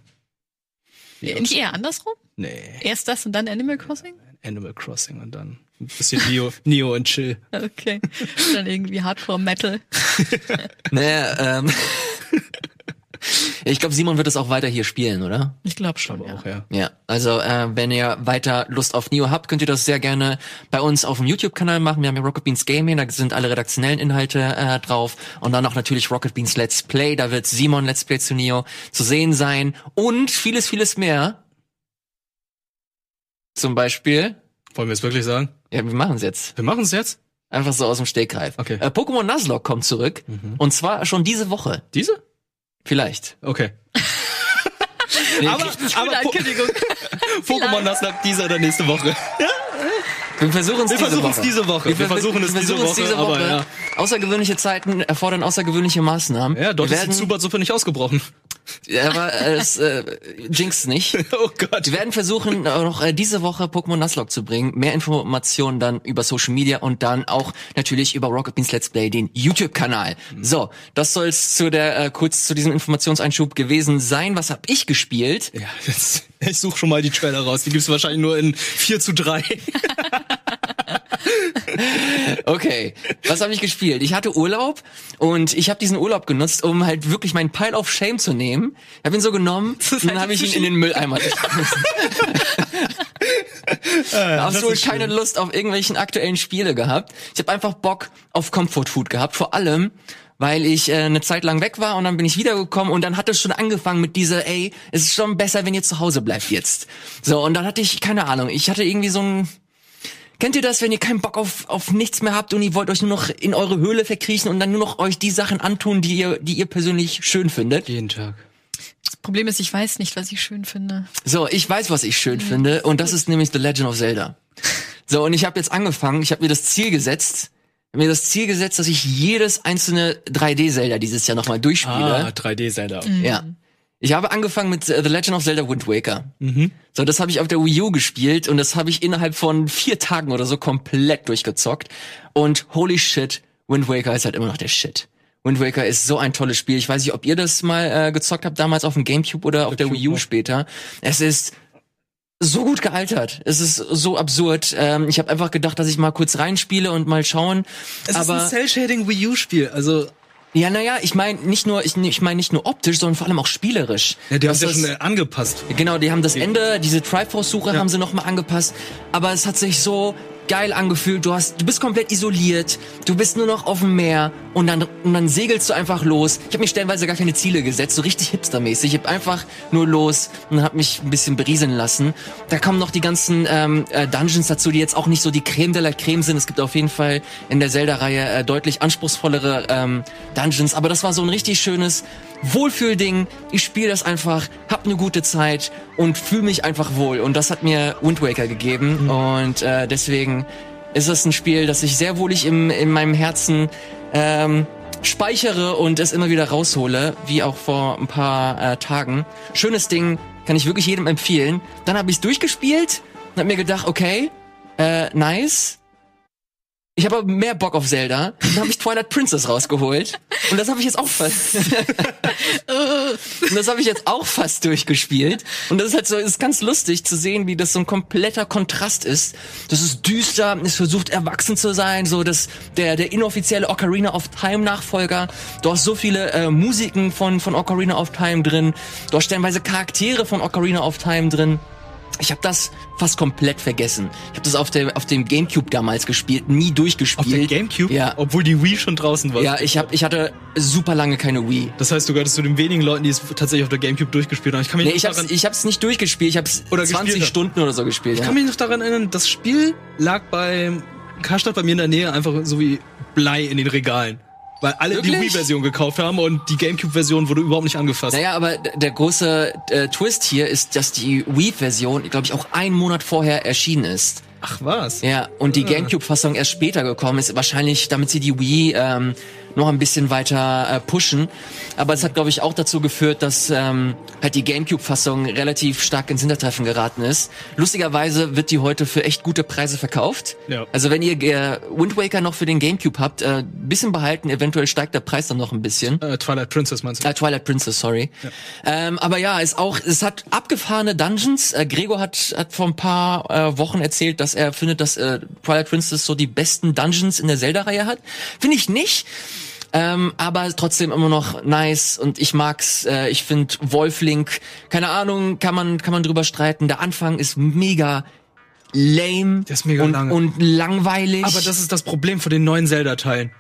Ja. Nicht eher andersrum? Nee, Erst das und dann Animal Crossing? Animal Crossing und dann ein bisschen Neo, Neo und Chill. Okay. dann irgendwie Hardcore Metal. Naja, ähm, ich glaube, Simon wird es auch weiter hier spielen, oder? Ich glaube schon. Aber Ja. auch, ja. Ja, also äh, wenn ihr weiter Lust auf Neo habt, könnt ihr das sehr gerne bei uns auf dem YouTube-Kanal machen. Wir haben ja Rocket Beans Gaming, da sind alle redaktionellen Inhalte äh, drauf und dann auch natürlich Rocket Beans Let's Play, da wird Simon Let's Play zu Neo zu sehen sein und vieles, vieles mehr. Zum Beispiel, Wollen wir es wirklich sagen? ja, wir machen es jetzt. Wir machen es jetzt? Einfach so aus dem Stegreif. Okay. Äh, Pokémon Nuzlocke kommt zurück und zwar schon diese Woche. Diese? Vielleicht. Okay. Nee, Aber, aber Ankündigung. Pokémon Nuzlocke dieser oder nächste Woche. Wir versuchen es Wir diese versuchen es Woche. diese Woche. Wir versuchen es diese versuchen's Woche, aber ja. Außergewöhnliche Zeiten erfordern außergewöhnliche Maßnahmen. Ja, dort wir ist die werden, Zubersuppe nicht ausgebrochen. Ja, aber äh, es äh, jinx nicht. Oh Gott. Wir werden versuchen, noch äh, diese Woche Pokémon Nuzlocke zu bringen. Mehr Informationen dann über Social Media und dann auch natürlich über Rocket Beans Let's Play, den YouTube-Kanal. So, das soll's zu der äh, kurz zu diesem Informationseinschub gewesen sein. Was hab ich gespielt? Ja, jetzt, ich suche schon mal die Trailer raus. Die gibt's wahrscheinlich nur in 4 zu 3. Okay, was habe ich gespielt? Ich hatte Urlaub und ich habe diesen Urlaub genutzt, um halt wirklich meinen Pile of Shame zu nehmen. Ich habe ihn so genommen und dann habe ich ihn in den Mülleimer geschmissen. Absolut ist keine Lust auf irgendwelchen aktuellen Spiele gehabt. Ich habe einfach Bock auf Comfort Food gehabt, vor allem weil ich äh, eine Zeit lang weg war und dann bin ich wiedergekommen und dann hat es schon angefangen mit dieser, ey, es ist schon besser, wenn ihr zu Hause bleibt jetzt. So, und dann hatte ich, keine Ahnung, ich hatte irgendwie so ein, Kennt ihr das, wenn ihr keinen Bock auf, auf nichts mehr habt und ihr wollt euch nur noch in eure Höhle verkriechen und dann nur noch euch die Sachen antun, die ihr, die ihr persönlich schön findet? Jeden Tag. Das Problem ist, ich weiß nicht, was ich schön finde. So, ich weiß, was ich schön finde und das ist nämlich The Legend of Zelda. So, und ich habe jetzt angefangen, ich habe mir das Ziel gesetzt, mir das Ziel gesetzt, dass ich jedes einzelne 3D-Zelda dieses Jahr nochmal durchspiele. Ah, 3D-Zelda. Ja. Ich habe angefangen mit äh, The Legend of Zelda Wind Waker. So, das habe ich auf der Wii U gespielt und das habe ich innerhalb von vier Tagen oder so komplett durchgezockt. Und holy shit, Wind Waker ist halt immer noch der Shit. Wind Waker ist so ein tolles Spiel. Ich weiß nicht, ob ihr das mal äh, gezockt habt, damals auf dem Gamecube oder auf der Wii U auch. später. Es ist so gut gealtert. Es ist so absurd. Ähm, ich habe einfach gedacht, dass ich mal kurz reinspiele und mal schauen. Es aber ist ein Cell-Shading Wii U-Spiel, also ja, naja, ich meine nicht nur, ich, ich meine nicht nur optisch, sondern vor allem auch spielerisch. ja, die haben ja das- schon äh, angepasst. Genau, die haben das Ende, diese Triforce-Suche haben sie nochmal angepasst. Aber es hat sich so geil angefühlt. Du hast, du bist komplett isoliert. Du bist nur noch auf dem Meer und dann, und dann segelst du einfach los. Ich habe mir stellenweise gar keine Ziele gesetzt, so richtig hipstermäßig. Ich habe einfach nur los und habe mich ein bisschen berieseln lassen. Da kommen noch die ganzen ähm, äh, Dungeons dazu, die jetzt auch nicht so die Creme de la Creme sind. Es gibt auf jeden Fall in der Zelda-Reihe äh, deutlich anspruchsvollere ähm, Dungeons. Aber das war so ein richtig schönes Wohlfühlding. Ich spiele das einfach, hab eine gute Zeit und fühle mich einfach wohl. Und das hat mir Wind Waker gegeben. Und äh, deswegen ist es ein Spiel, das ich sehr wohlig im, in meinem Herzen ähm, speichere und es immer wieder raushole, wie auch vor ein paar äh, Tagen. Schönes Ding, kann ich wirklich jedem empfehlen. Dann habe ich es durchgespielt und habe mir gedacht, okay, äh, nice. Ich habe aber mehr Bock auf Zelda. Dann habe ich Twilight Princess rausgeholt. Und das habe ich jetzt auch fast. und das habe ich jetzt auch fast durchgespielt. Und das ist halt so, ist ganz lustig zu sehen, wie das so ein kompletter Kontrast ist. Das ist düster, es versucht erwachsen zu sein, so das der der inoffizielle Ocarina of Time Nachfolger. Du hast so viele äh, Musiken von von Ocarina of Time drin. Du hast stellenweise Charaktere von Ocarina of Time drin. Ich habe das fast komplett vergessen. Ich habe das auf, der, auf dem GameCube damals gespielt, nie durchgespielt. Auf dem Gamecube? Ja. Obwohl die Wii schon draußen war. Ja, ich, hab, ich hatte super lange keine Wii. Das heißt, du gehörtest zu den wenigen Leuten, die es tatsächlich auf der Gamecube durchgespielt haben. Ich kann mich Nee, ich hab's, ich hab's nicht durchgespielt, ich hab's Oder 20 gespielt. Stunden oder so gespielt. ich Ja. kann mich noch daran erinnern, das Spiel lag bei Karstadt bei mir in der Nähe einfach so wie Blei in den Regalen. Weil alle die Wirklich? Wii-Version gekauft haben und die Gamecube-Version wurde überhaupt nicht angefasst. Naja, aber der große äh, Twist hier ist, dass die Wii-Version, glaube ich, auch einen Monat vorher erschienen ist. Ach was? Ja, und die Gamecube-Fassung erst später gekommen ist. Wahrscheinlich, damit sie die Wii ähm, noch ein bisschen weiter äh, pushen. Aber es hat, glaube ich, auch dazu geführt, dass ähm, halt die Gamecube-Fassung relativ stark ins Hintertreffen geraten ist. Lustigerweise wird die heute für echt gute Preise verkauft. Ja. Also wenn ihr äh, Wind Waker noch für den Gamecube habt, äh, bisschen behalten, eventuell steigt der Preis dann noch ein bisschen. Äh, Twilight Princess meinst du? Äh, Twilight Princess, sorry. Ähm, aber ja, ist auch, es hat abgefahrene Dungeons. Äh, Gregor hat, hat vor ein paar äh, Wochen erzählt, dass er findet, dass äh, Twilight Princess so die besten Dungeons in der Zelda-Reihe hat. Finde ich nicht. Ähm, aber trotzdem immer noch nice und ich mag's. Äh, ich finde Wolflink, keine Ahnung, kann man kann man drüber streiten. Der Anfang ist mega lame Der ist mega und, lange. und langweilig. Aber das ist das Problem von den neuen Zelda-Teilen.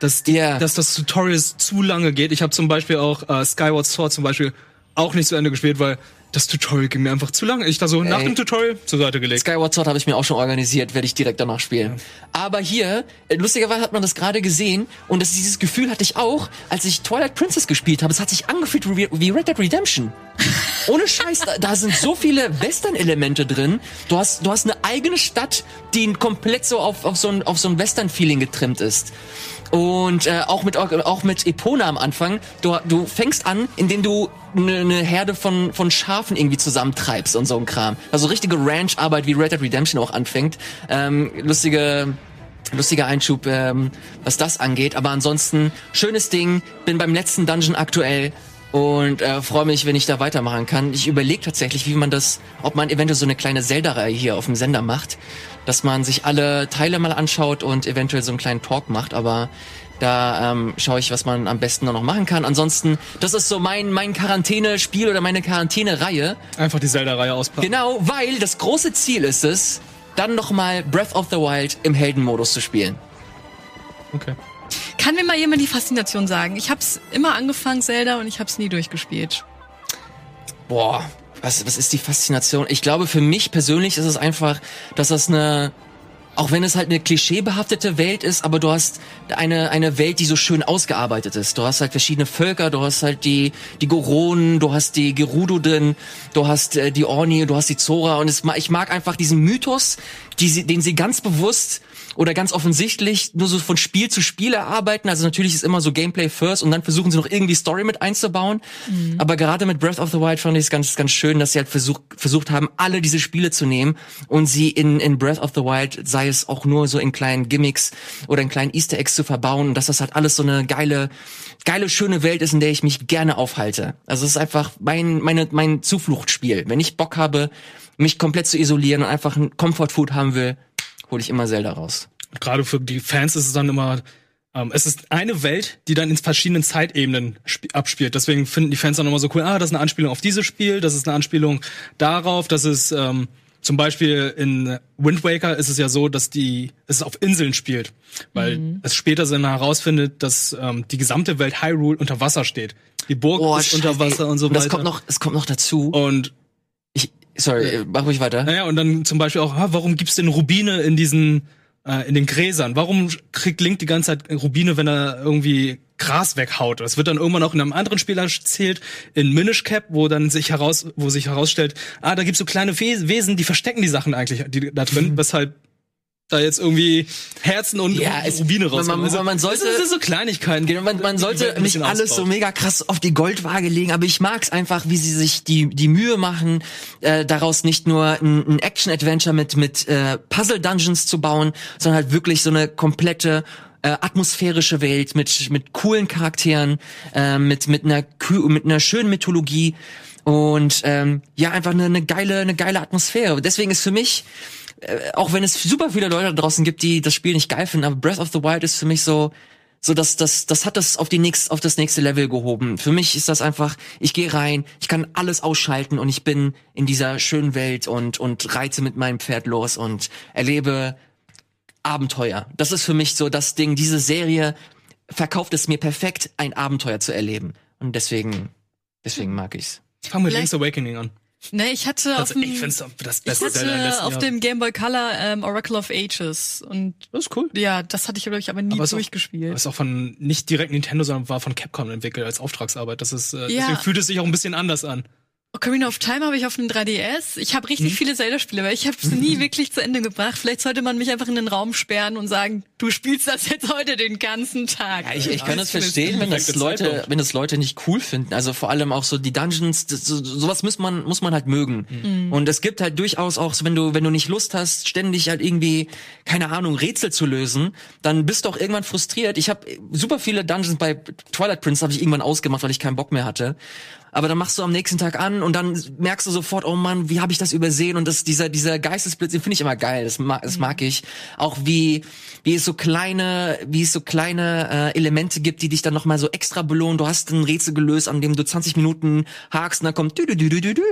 Dass, die, Ja. dass das Tutorial zu lange geht. Ich habe zum Beispiel auch äh, Skyward Sword zum Beispiel auch nicht zu Ende gespielt, weil das Tutorial ging mir einfach zu lange. Ich da so nach Ey. dem Tutorial zur Seite gelegt. Skyward Sword habe ich mir auch schon organisiert, werde ich direkt danach spielen. Aber hier, äh, lustigerweise hat man das gerade gesehen und das, dieses Gefühl hatte ich auch, als ich Twilight Princess gespielt habe. Es hat sich angefühlt wie, wie Red Dead Redemption. Ohne Scheiß, da, da sind so viele Western-Elemente drin. Du hast, du hast eine eigene Stadt, die komplett so auf, auf so ein, auf so ein Western-Feeling getrimmt ist. Und äh, auch mit auch mit Epona am Anfang. Du, du fängst an, indem du eine ne Herde von von Schafen irgendwie zusammentreibst und so ein Kram. Also richtige Ranch-Arbeit, wie Red Dead Redemption auch anfängt. Ähm, lustige lustiger Einschub, ähm, was das angeht. Aber ansonsten schönes Ding. Bin beim letzten Dungeon aktuell und äh, freue mich, wenn ich da weitermachen kann. Ich überlege tatsächlich, wie man das, ob man eventuell so eine kleine Zelda-Reihe hier auf dem Sender macht, dass man sich alle Teile mal anschaut und eventuell so einen kleinen Talk macht. Aber da ähm, schaue ich, was man am besten noch machen kann. Ansonsten, das ist so mein mein Quarantäne-Spiel oder meine Quarantäne-Reihe. Einfach die Zelda-Reihe auspacken. Genau, weil das große Ziel ist es, dann noch mal Breath of the Wild im Heldenmodus zu spielen. Okay. Kann mir mal jemand die Faszination sagen? Ich hab's immer angefangen, Zelda, und ich hab's nie durchgespielt. Boah, was, was ist die Faszination? Ich glaube, für mich persönlich ist es einfach, dass das eine, auch wenn es halt eine klischeebehaftete Welt ist, aber du hast eine, eine Welt, die so schön ausgearbeitet ist. Du hast halt verschiedene Völker, du hast halt die, die Goronen, du hast die Gerudo drin, du hast äh, die Orni, du hast die Zora und es, ich mag einfach diesen Mythos, die sie, den sie ganz bewusst oder ganz offensichtlich nur so von Spiel zu Spiel erarbeiten. Also natürlich ist immer so Gameplay first und dann versuchen sie noch irgendwie Story mit einzubauen. Aber gerade mit Breath of the Wild fand ich es ganz, ganz schön, dass sie halt versucht, versucht haben, alle diese Spiele zu nehmen und sie in, in Breath of the Wild, sei es auch nur so in kleinen Gimmicks oder in kleinen Easter Eggs zu verbauen und dass das halt alles so eine geile, geile, schöne Welt ist, in der ich mich gerne aufhalte. Also es ist einfach mein, meine, mein Zufluchtsspiel. Wenn ich Bock habe, mich komplett zu isolieren und einfach ein Comfort Food haben will, hole ich immer Zelda raus. Gerade für die Fans ist es dann immer, ähm, es ist eine Welt, die dann in verschiedenen Zeitebenen sp- abspielt. Deswegen finden die Fans dann immer so cool, ah, das ist eine Anspielung auf dieses Spiel, das ist eine Anspielung darauf, das ist ähm, zum Beispiel in Wind Waker ist es ja so, dass die es auf Inseln spielt, weil es später dann herausfindet, dass ähm, die gesamte Welt Hyrule unter Wasser steht. Die Burg ist unter Scheiße, Wasser ey. und so das weiter. kommt noch, es kommt noch dazu. und sorry, äh, mach ruhig weiter. naja, und dann zum Beispiel auch, warum gibt's denn Rubine in diesen, äh, in den Gräsern? Warum kriegt Link die ganze Zeit Rubine, wenn er irgendwie Gras weghaut? Das wird dann irgendwann auch in einem anderen Spiel erzählt, in Minish Cap, wo dann sich heraus, wo sich herausstellt, ah, da gibt's so kleine Wes Wesen, die verstecken die Sachen eigentlich die, da drin, weshalb da jetzt irgendwie Herzen und. Ja, es- Rubine man- rauskommen. man- man sollte- das sind so Kleinigkeiten. Genau, man, man sollte nicht alles so ausbauen. mega krass auf die Goldwaage legen, aber ich mag's einfach, wie sie sich die die Mühe machen, äh, daraus nicht nur ein, ein Action-Adventure mit mit äh, Puzzle-Dungeons zu bauen, sondern halt wirklich so eine komplette äh, atmosphärische Welt mit mit coolen Charakteren, äh, mit mit einer mit einer schönen Mythologie und ähm, ja einfach eine, eine geile eine geile Atmosphäre. Deswegen ist für mich äh, auch wenn es super viele Leute da draußen gibt, die das Spiel nicht geil finden, aber Breath of the Wild ist für mich so so dass das das hat das auf die nächst, auf das nächste Level gehoben. Für mich ist das einfach, ich gehe rein, ich kann alles ausschalten und ich bin in dieser schönen Welt und und reite mit meinem Pferd los und erlebe Abenteuer. Das ist für mich so das Ding, diese Serie verkauft es mir perfekt, ein Abenteuer zu erleben und deswegen deswegen mag ich's. Fang mit Vielleicht- Link's Awakening an. Ne, ich hatte auf Das, dem, ich find's das ich beste im hatte auf Jahr. dem Game Boy Color ähm, Oracle of Ages und Das ist cool. ja, das hatte ich glaube ich aber nie Aber auch- durchgespielt. Das ist auch von nicht direkt Nintendo, sondern war von Capcom entwickelt als Auftragsarbeit. Das ist, äh, Ja. deswegen fühlt es sich auch ein bisschen anders an. Ocarina of Time habe ich auf dem 3DS. Ich habe richtig viele Zelda-Spiele, aber ich habe es nie wirklich zu Ende gebracht. Vielleicht sollte man mich einfach in den Raum sperren und sagen, du spielst das jetzt heute den ganzen Tag. Ja, ich, ich kann das das verstehen, wenn das Leute, wenn das Leute nicht cool finden. Also vor allem auch so die Dungeons, das, so, sowas muss man muss man halt mögen. Mhm. Und es gibt halt durchaus auch, wenn du wenn du nicht Lust hast, ständig halt irgendwie keine Ahnung Rätsel zu lösen, dann bist du auch irgendwann frustriert. Ich habe super viele Dungeons bei Twilight Prince habe ich irgendwann ausgemacht, weil ich keinen Bock mehr hatte. Aber dann machst du am nächsten Tag an und dann merkst du sofort, oh Mann, wie habe ich das übersehen? Und das, dieser, dieser Geistesblitz, den finde ich immer geil. Das, mag, das mag ich. Auch wie, wie es so kleine, wie es so kleine äh, Elemente gibt, die dich dann nochmal so extra belohnen. Du hast ein Rätsel gelöst, an dem du 20 Minuten hakst und dann kommt dü -dü -dü -dü -dü -dü,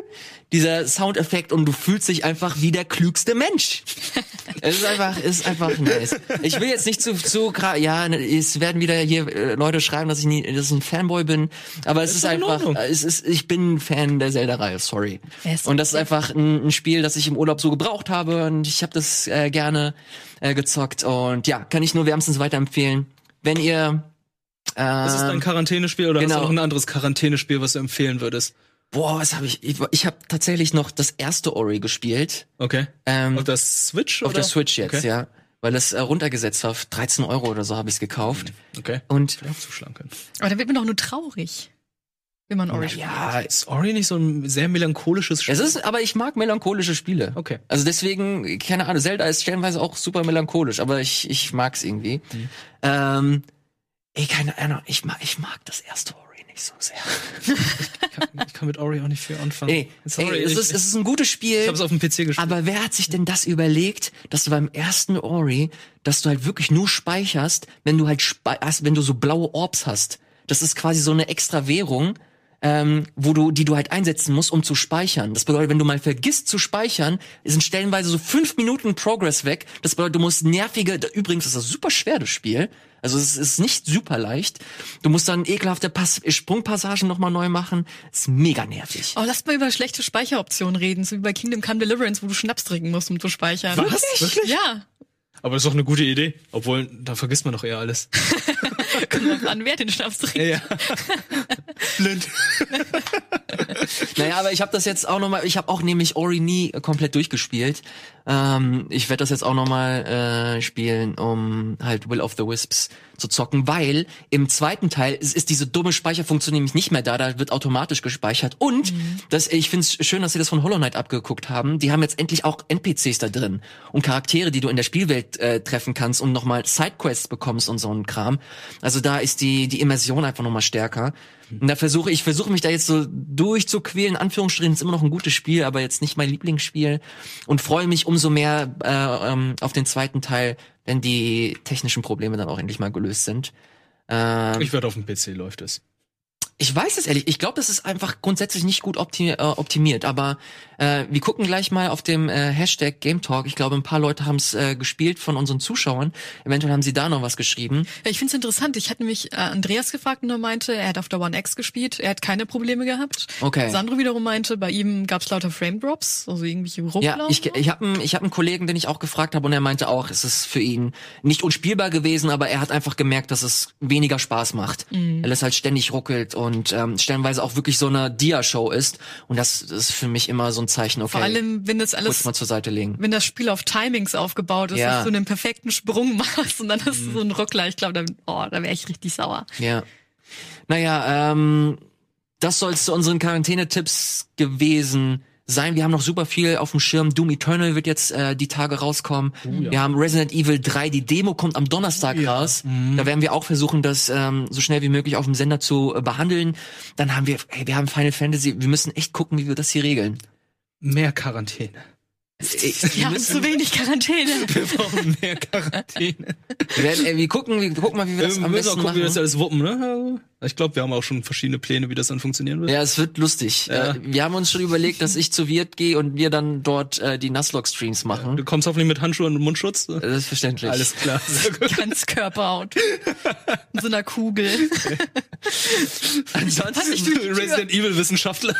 dieser Soundeffekt und du fühlst dich einfach wie der klügste Mensch. es ist einfach, ist einfach nice. Ich will jetzt nicht zu, zu ja, es werden wieder hier äh, Leute schreiben, dass ich nie, dass ich ein Fanboy bin, aber es ist, in einfach, es ist, ich bin ein Fan der Zelda-Reihe, sorry. Und das ist einfach ein, ein Spiel, das ich im Urlaub so gebraucht habe und ich habe das äh, gerne äh, gezockt und ja, kann ich nur wärmstens weiterempfehlen. Wenn ihr äh, Ist es dein Quarantänespiel oder hast genau. du noch ein anderes Quarantänespiel, was du empfehlen würdest? boah, was habe ich? Ich, ich habe tatsächlich noch das erste Ori gespielt. Okay. Ähm, Auf der Switch auf oder? der Switch jetzt, okay. ja. Weil es äh, runtergesetzt war, auf 13 Euro oder so habe ich es gekauft. Okay. Und Vielleicht auch zuschlagen können. Aber dann wird man doch nur traurig, wenn man Ori spielt. ja, Ist Ori nicht so ein sehr melancholisches Spiel? es ist, aber ich mag melancholische Spiele. Okay. Also deswegen, keine Ahnung, Zelda ist stellenweise auch super melancholisch, aber ich, ich mag's irgendwie. Mhm. Ähm, ey, keine Ahnung, ich mag, ich mag das erste Ori nicht so sehr. Ich kann, ich kann mit Ori auch nicht viel anfangen. Ey, Sorry, ey es, ich, ist, es ist ein gutes Spiel. ich hab's auf dem PC gespielt. Aber wer hat sich denn das überlegt, dass du beim ersten Ori, dass du halt wirklich nur speicherst, wenn du halt spei hast, wenn du so blaue Orbs hast. Das ist quasi so eine extra Währung, ähm, wo du, die du halt einsetzen musst, um zu speichern. Das bedeutet, wenn du mal vergisst zu speichern, sind stellenweise so fünf Minuten Progress weg. Das bedeutet, du musst nervige, übrigens ist das super schwer, das Spiel. Also es ist nicht super leicht. Du musst dann ekelhafte Pass Sprungpassagen nochmal neu machen. Ist mega nervig. Oh, lass mal über schlechte Speicheroptionen reden, so wie bei Kingdom Come Deliverance, wo du Schnaps trinken musst, um zu speichern. Was? Wirklich? Ja. Aber das ist doch eine gute Idee. Obwohl, da vergisst man doch eher alles. Kommt an, wer den Schnaps trinkt. ja. Blind. naja, aber ich habe das jetzt auch nochmal, ich habe auch nämlich Ori nie komplett durchgespielt. Ähm, ich werde das jetzt auch nochmal äh, spielen, um halt Will of the Wisps zu zocken, weil im zweiten Teil ist, ist diese dumme Speicherfunktion nämlich nicht mehr da, da wird automatisch gespeichert. Und das, ich finde es schön, dass sie das von Hollow Knight abgeguckt haben. Die haben jetzt endlich auch NPCs da drin und Charaktere, die du in der Spielwelt äh, treffen kannst und nochmal Sidequests bekommst und so ein Kram. Also da ist die, die Immersion einfach nochmal stärker. Und da versuche ich, versuche mich da jetzt so durchzuquälen. Anführungsstrichen ist immer noch ein gutes Spiel, aber jetzt nicht mein Lieblingsspiel. Und freue mich umso mehr äh, ähm, auf den zweiten Teil, wenn die technischen Probleme dann auch endlich mal gelöst sind. Ähm, Ich werde auf dem PC läuft es. Ich weiß es ehrlich, ich glaube, das ist einfach grundsätzlich nicht gut optimi äh, optimiert, aber äh, wir gucken gleich mal auf dem äh, Hashtag Game Talk. Ich glaube, ein paar Leute haben es äh, gespielt von unseren Zuschauern. Eventuell haben sie da noch was geschrieben. Ja, ich finde es interessant. Ich hatte nämlich äh, Andreas gefragt und er meinte, er hat auf der One X gespielt, er hat keine Probleme gehabt. Okay. Sandro wiederum meinte, bei ihm gab es lauter Frame Drops, also irgendwelche Ruckler. Ja, ich, ich habe einen ich hab einen Kollegen, den ich auch gefragt habe und er meinte auch, es ist für ihn nicht unspielbar gewesen, aber er hat einfach gemerkt, dass es weniger Spaß macht. Weil es halt ständig ruckelt und ähm, stellenweise auch wirklich so eine Dia-Show ist. Und das, das ist für mich immer so ein Zeichen, okay, Vor allem, wenn das alles, mal zur Seite legen. wenn das Spiel auf Timings aufgebaut ist, Ja. dass du einen perfekten Sprung machst und dann hast du so einen Ruckler. Ich glaube, dann, oh, da wäre ich richtig sauer. Ja. Naja, ähm, das soll es zu unseren Quarantäne-Tipps gewesen sein. Wir haben noch super viel auf dem Schirm. Doom Eternal wird jetzt äh, die Tage rauskommen. Wir haben Resident Evil 3, die Demo kommt am Donnerstag raus. Da werden wir auch versuchen, das ähm, so schnell wie möglich auf dem Sender zu äh, behandeln. Dann haben wir, hey, wir haben Final Fantasy. Wir müssen echt gucken, wie wir das hier regeln. Mehr Quarantäne. Ich, Wir haben zu wenig Quarantäne. Wir brauchen mehr Quarantäne. wir, werden, äh, wir gucken, wir gucken mal, wie wir das wir am müssen auch besten gucken, wie wir das machen. alles wuppen, ne? Ich glaube, wir haben auch schon verschiedene Pläne, wie das dann funktionieren wird. Ja, es wird lustig. Ja. Äh, wir haben uns schon überlegt, dass ich zu Wirt gehe und wir dann dort äh, die Nuzlocke-Streams machen. Du kommst hoffentlich mit Handschuhen und Mundschutz. Selbstverständlich. Alles klar. Sehr gut. Ganz Körperhaut. In so einer Kugel. Ansonsten, Resident Evil Wissenschaftler.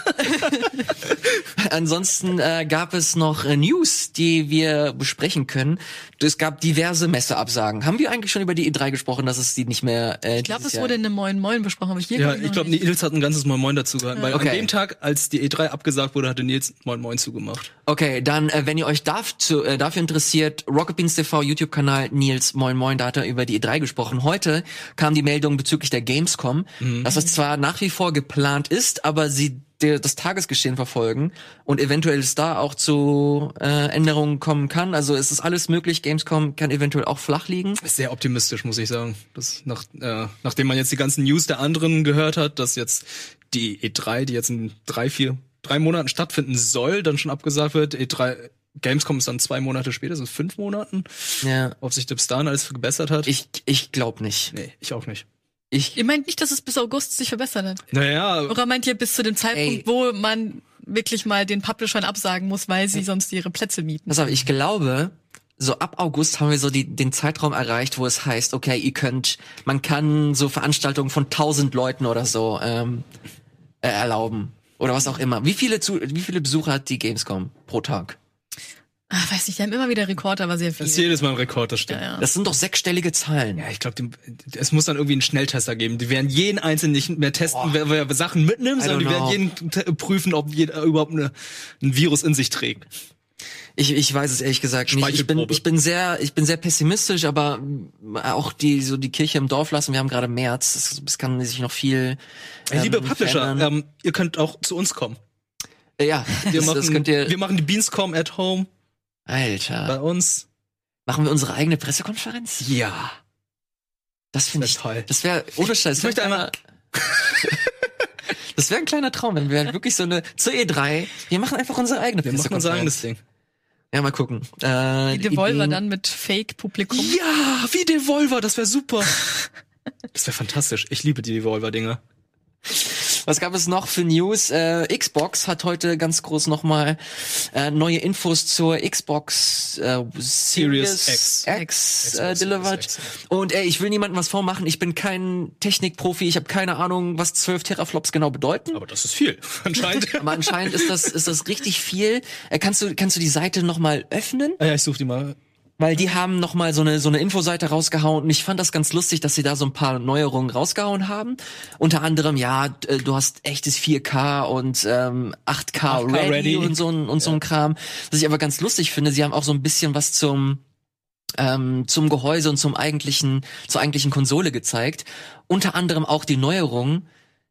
ansonsten äh, gab es noch äh, News, die wir besprechen können. Es gab diverse Messeabsagen. Haben wir eigentlich schon über die E3 gesprochen, dass es die nicht mehr äh, Ich glaube, es wurde in einem Moin Moin besprochen, aber hier Ja, ich glaube. Nils hat ein ganzes Moin Moin dazu gehalten, weil Okay. an dem Tag, als die E3 abgesagt wurde, hatte Nils Moin Moin zugemacht. Okay, dann, äh, wenn ihr euch dazu, äh, dafür interessiert, Rocket Beans TV, YouTube-Kanal Nils Moin Moin, da hat er über die E3 gesprochen. Heute kam die Meldung bezüglich der Gamescom, dass es zwar nach wie vor geplant ist, aber sie der, das Tagesgeschehen verfolgen und eventuell es da auch zu äh, Änderungen kommen kann. Also es ist alles möglich. Gamescom kann eventuell auch flach liegen. Sehr optimistisch, muss ich sagen. Das nach, äh, nachdem man jetzt die ganzen News der anderen gehört hat, dass jetzt die E3, die jetzt in drei, vier, drei Monaten stattfinden soll, dann schon abgesagt wird. E3 Gamescom ist dann zwei Monate später, sind fünf Monaten. Ja, Ob sich dahin alles gebessert hat? ich ich glaube nicht. nee, ich auch nicht. Ich Ihr meint nicht, dass es bis August sich verbessert hat? Naja, Oder meint ihr bis zu dem Zeitpunkt, Ey. wo man wirklich mal den Publishern absagen muss, weil sie sonst ihre Plätze mieten? Pass auf, ich glaube, so ab August haben wir so die, den Zeitraum erreicht, wo es heißt, okay, ihr könnt, man kann so Veranstaltungen von tausend Leuten oder so ähm, äh, erlauben. Oder was auch immer. Wie viele, zu, wie viele Besucher hat die Gamescom pro Tag? Ach, weiß nicht, die haben immer wieder Rekord, aber sehr viel. das ist jedes Mal ein Rekord, das stimmt. ja, ja. Das sind doch sechsstellige Zahlen. Ja, ich glaube, es muss dann irgendwie einen Schnelltester geben. Die werden jeden einzelnen nicht mehr testen, wer, wer Sachen mitnimmt, sondern die know. werden jeden prüfen, ob jeder überhaupt eine, ein Virus in sich trägt. Ich, ich weiß es ehrlich gesagt nicht. Ich bin, ich bin sehr, ich bin sehr pessimistisch, aber auch die, so die Kirche im Dorf lassen. Wir haben gerade März. Es, es kann sich noch viel. Hey, liebe ähm, Publisher, verändern. ähm, ihr könnt auch zu uns kommen. Äh, ja, Wir, das, machen, das könnt ihr. wir machen die Beanscom at home Alter, bei uns. machen wir unsere eigene Pressekonferenz? Ja. Das finde ich. toll. Das wäre ohne Scheiß. Ich möchte einmal- Das wäre ein kleiner Traum, wenn wir halt wirklich so eine zur E3. Wir machen einfach unsere eigene Wir machen unser eigenes. Ding. Ja, mal gucken. Äh, Die Devolver Ideen- dann mit Fake-Publikum. Ja, wie Devolver, das wäre super. Das wäre fantastisch. Ich liebe die Devolver-Dinger. Was gab es noch für News? Äh, Xbox hat heute ganz groß nochmal äh, neue Infos zur Xbox äh, Series Series X, X. X, äh, delivered. X. Und ey, ich will niemandem was vormachen. Ich bin kein Technikprofi. Ich habe keine Ahnung, was 12 Teraflops genau bedeuten. Aber das ist viel, anscheinend. Aber anscheinend ist das ist das richtig viel. Äh, kannst du kannst du die Seite nochmal öffnen? ah ja, ich suche die mal. Weil die haben noch mal so eine so eine Infoseite rausgehauen und ich fand das ganz lustig, dass sie da so ein paar Neuerungen rausgehauen haben. Unter anderem ja, äh, du hast echtes 4K und ähm, 8K, 8K ready, ready. und so ein und so ein Kram. Was ich aber ganz lustig finde, sie haben auch so ein bisschen was zum ähm, zum Gehäuse und zum eigentlichen zur eigentlichen Konsole gezeigt. Unter anderem auch die Neuerung,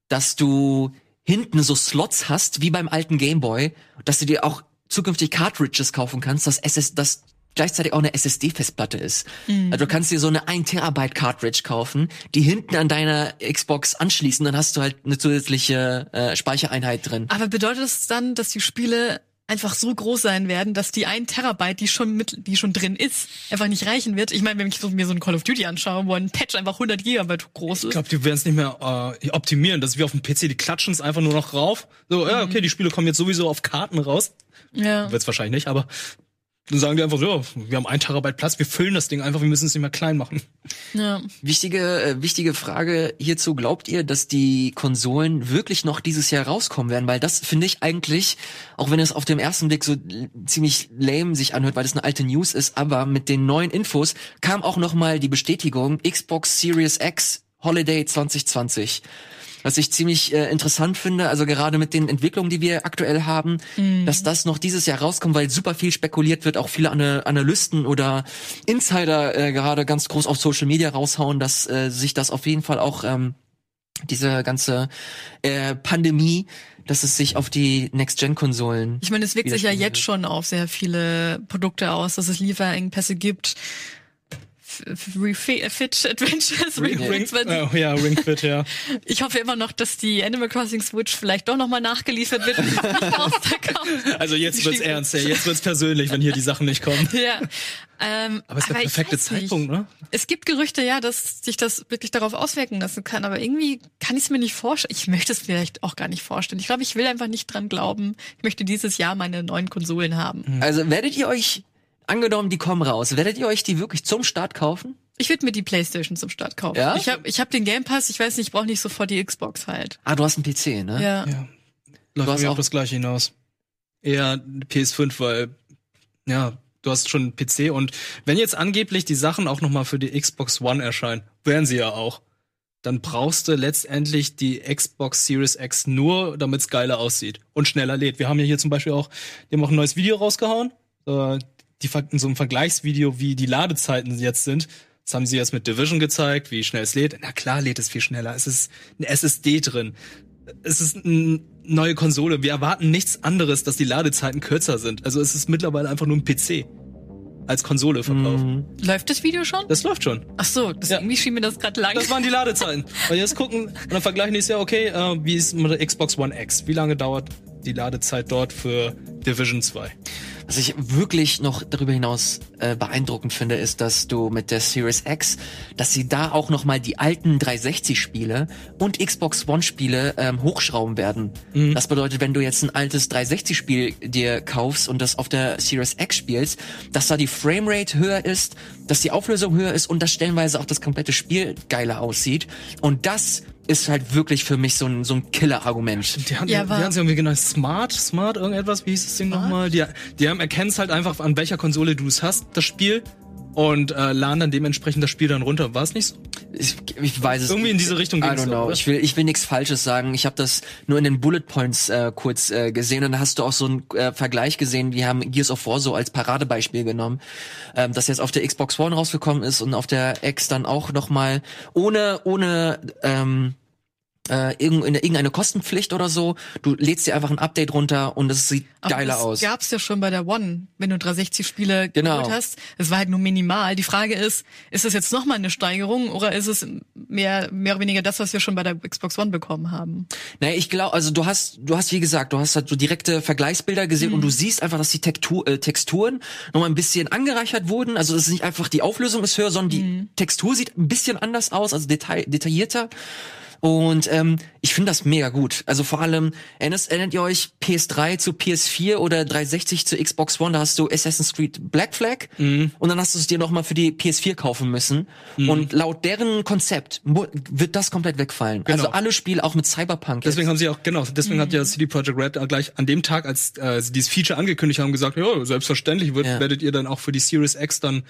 dass du hinten so Slots hast wie beim alten Gameboy, dass du dir auch zukünftig Cartridges kaufen kannst, dass SS das gleichzeitig auch eine SSD-Festplatte ist. Also du kannst dir so eine 1 Terabyte Cartridge kaufen, die hinten an deiner Xbox anschließen, dann hast du halt eine zusätzliche äh, Speichereinheit drin. Aber bedeutet das dann, dass die Spiele einfach so groß sein werden, dass die ein Terabyte, die schon mit, die schon drin ist, einfach nicht reichen wird? Ich meine, wenn ich so, mir so ein Call of Duty anschaue, wo ein Patch einfach 100 Gigabyte groß Ich ist. glaube, die werden es nicht mehr äh, optimieren. Das ist wie auf dem PC, die klatschen es einfach nur noch rauf. So, ja, okay, die Spiele kommen jetzt sowieso auf Karten raus. Ja. Wird's wahrscheinlich nicht, aber dann sagen die einfach so, ja, wir haben ein Terabyte Platz, wir füllen das Ding einfach, wir müssen es nicht mehr klein machen. ja. Wichtige, äh, wichtige Frage hierzu. Glaubt ihr, dass die Konsolen wirklich noch dieses Jahr rauskommen werden? Weil das finde ich eigentlich, auch wenn es auf dem ersten Blick so ziemlich lame sich anhört, weil das eine alte News ist, aber mit den neuen Infos kam auch noch mal die Bestätigung Xbox Series X Holiday 2020. Was ich ziemlich äh, interessant finde, also gerade mit den Entwicklungen, die wir aktuell haben, dass das noch dieses Jahr rauskommt, weil super viel spekuliert wird, auch viele Ana Analysten oder Insider äh, gerade ganz groß auf Social Media raushauen, dass äh, sich das auf jeden Fall auch ähm, diese ganze äh, Pandemie, dass es sich auf die Next-Gen-Konsolen Ich meine, es wirkt sich ja jetzt schon auf sehr viele Produkte aus, dass es Lieferengpässe gibt. Fit Adventures, Ring, wenn- äh, ja, Ring Fit, ja. Ich hoffe immer noch, dass die Animal Crossing Switch vielleicht doch nochmal nachgeliefert wird. Also jetzt wird's ernst, ja. Jetzt wird's persönlich, wenn hier die Sachen nicht kommen. Ja. Ähm, Aber es ist der perfekte. Zeitpunkt, ne? Es gibt Gerüchte, ja, dass sich das wirklich darauf auswirken lassen kann, aber irgendwie kann ich es mir nicht vorstellen. Ich möchte es vielleicht auch gar nicht vorstellen. Ich glaube, ich will einfach nicht dran glauben. Ich möchte dieses Jahr meine neuen Konsolen haben. Also werdet ihr euch, angenommen, die kommen raus, werdet ihr euch die wirklich zum Start kaufen? Ich würde mir die Playstation zum Start kaufen. Ja? Ich habe ich hab den Game Pass, ich weiß nicht, ich brauche nicht sofort die Xbox halt. Ah, du hast einen PC, ne? Ja. Ja. Läuft hast irgendwie auch- auf das gleiche hinaus. Eher PS5, weil, ja, du hast schon einen PC und wenn jetzt angeblich die Sachen auch nochmal für die Xbox One erscheinen, werden sie ja auch, dann brauchst du letztendlich die Xbox Series X nur, damit es geiler aussieht und schneller lädt. Wir haben ja hier zum Beispiel auch, die haben auch ein neues Video rausgehauen, äh, die, Ver- so ein Vergleichsvideo, wie die Ladezeiten jetzt sind. Das haben sie jetzt mit Division gezeigt, wie schnell es lädt. Na klar lädt es viel schneller. Es ist eine SSD drin es ist eine neue Konsole. Wir erwarten nichts anderes, dass die Ladezeiten kürzer sind. Also es ist mittlerweile einfach nur ein PC als Konsole verkauft. Läuft das Video schon? Das läuft schon. Ach so, das, Ja. irgendwie schien mir das gerade lang. Das waren die Ladezeiten. Und jetzt gucken und dann vergleichen die es ja, okay, äh, wie ist mit der Xbox One X? Wie lange dauert die Ladezeit dort für Division 2? Was ich wirklich noch darüber hinaus äh, beeindruckend finde, ist, dass du mit der Series X, dass sie da auch noch mal die alten 360-Spiele und Xbox One-Spiele ähm, hochschrauben werden. Das bedeutet, wenn du jetzt ein altes 360-Spiel dir kaufst und das auf der Series X spielst, dass da die Framerate höher ist, dass die Auflösung höher ist und dass stellenweise auch das komplette Spiel geiler aussieht. Und das ist halt wirklich für mich so ein, so ein Killer-Argument. Die haben, Ja, die aber- haben sie irgendwie genannt. Smart, Smart, irgendetwas, wie hieß das Ding nochmal? Die, die haben erkennst halt einfach, an welcher Konsole du es hast, das Spiel. Und äh, laden dann dementsprechend das Spiel dann runter. War es nicht so? Ich, ich weiß es Irgendwie in diese Richtung I ging's don't know. oder? Ich will, ich will nichts Falsches sagen. Ich habe das nur in den Bullet Points äh, kurz äh, gesehen und da hast du auch so einen äh, Vergleich gesehen. Wir haben Gears of War so als Paradebeispiel genommen, ähm, das jetzt auf der Xbox One rausgekommen ist und auf der X dann auch noch mal ohne ohne ähm, äh, irgendeine, irgendeine Kostenpflicht oder so. Du lädst dir einfach ein Update runter und es sieht Aber geiler das aus. gab's ja schon bei der One, wenn du 360-Spiele Genau. geholt hast. Es war halt nur minimal. Die Frage ist, ist das jetzt nochmal eine Steigerung oder ist es mehr, mehr oder weniger das, was wir schon bei der Xbox One bekommen haben? Naja, ich glaube, also du hast, du hast wie gesagt, du hast halt so direkte Vergleichsbilder gesehen und du siehst einfach, dass die Tektur, äh, Texturen nochmal ein bisschen angereichert wurden. Also es ist nicht einfach die Auflösung ist höher, sondern die Textur sieht ein bisschen anders aus, also detail, detaillierter. Und ähm, ich finde das mega gut. Also vor allem, erinnert, erinnert ihr euch PS3 zu PS4 oder 360 zu Xbox One? Da hast du Assassin's Creed Black Flag Mhm. und dann hast du es dir nochmal für die PS4 kaufen müssen. Und laut deren Konzept wird das komplett wegfallen. Also Genau. alle Spiele, auch mit Cyberpunk. jetzt. Deswegen haben sie auch, genau, deswegen hat ja CD Projekt Red gleich an dem Tag, als äh, sie dieses Feature angekündigt haben, gesagt, ja, selbstverständlich wird, Ja. werdet ihr dann auch für die Series X dann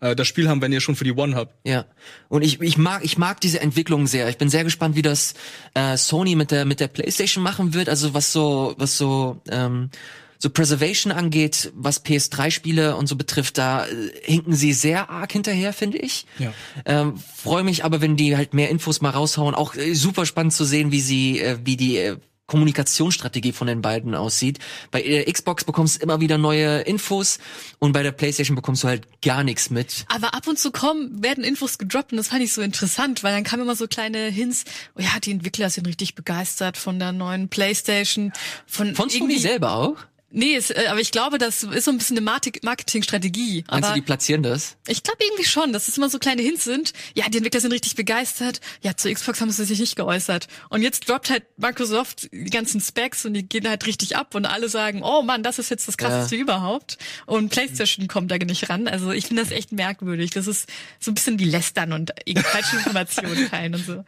äh, das Spiel haben, wenn ihr schon für die One habt. Ja. Und ich, ich mag, ich mag diese Entwicklung sehr. Ich bin sehr gespannt, wie das äh, Sony mit der mit der PlayStation machen wird. Also was so was so ähm, so Preservation angeht, was PS3-Spiele und so betrifft, da äh, hinken sie sehr arg hinterher, finde ich. Ja. Ähm, Freue mich aber, wenn die halt mehr Infos mal raushauen. Auch äh, super spannend zu sehen, wie sie, äh, wie die äh, Kommunikationsstrategie von den beiden aussieht. Bei der Xbox bekommst du immer wieder neue Infos und bei der PlayStation bekommst du halt gar nichts mit. Aber ab und zu kommen, werden Infos gedroppt und das fand ich so interessant, weil dann kamen immer so kleine Hints, oh ja, die Entwickler sind richtig begeistert von der neuen Playstation. Von, Von Sony selber auch? Nee, es, äh, aber ich glaube, das ist so ein bisschen eine Marketingstrategie. Meinst du, die platzieren das? ich glaube irgendwie schon, dass es immer so kleine Hints sind. Ja, die Entwickler sind richtig begeistert. Ja, zur Xbox haben sie sich nicht geäußert. Und jetzt droppt halt Microsoft die ganzen Specs und die gehen halt richtig ab und alle sagen, oh Mann, das ist jetzt das krasseste überhaupt. Und PlayStation kommt da nicht ran. Also ich finde das echt merkwürdig. Das ist so ein bisschen wie Lästern und falsche Informationen teilen und so.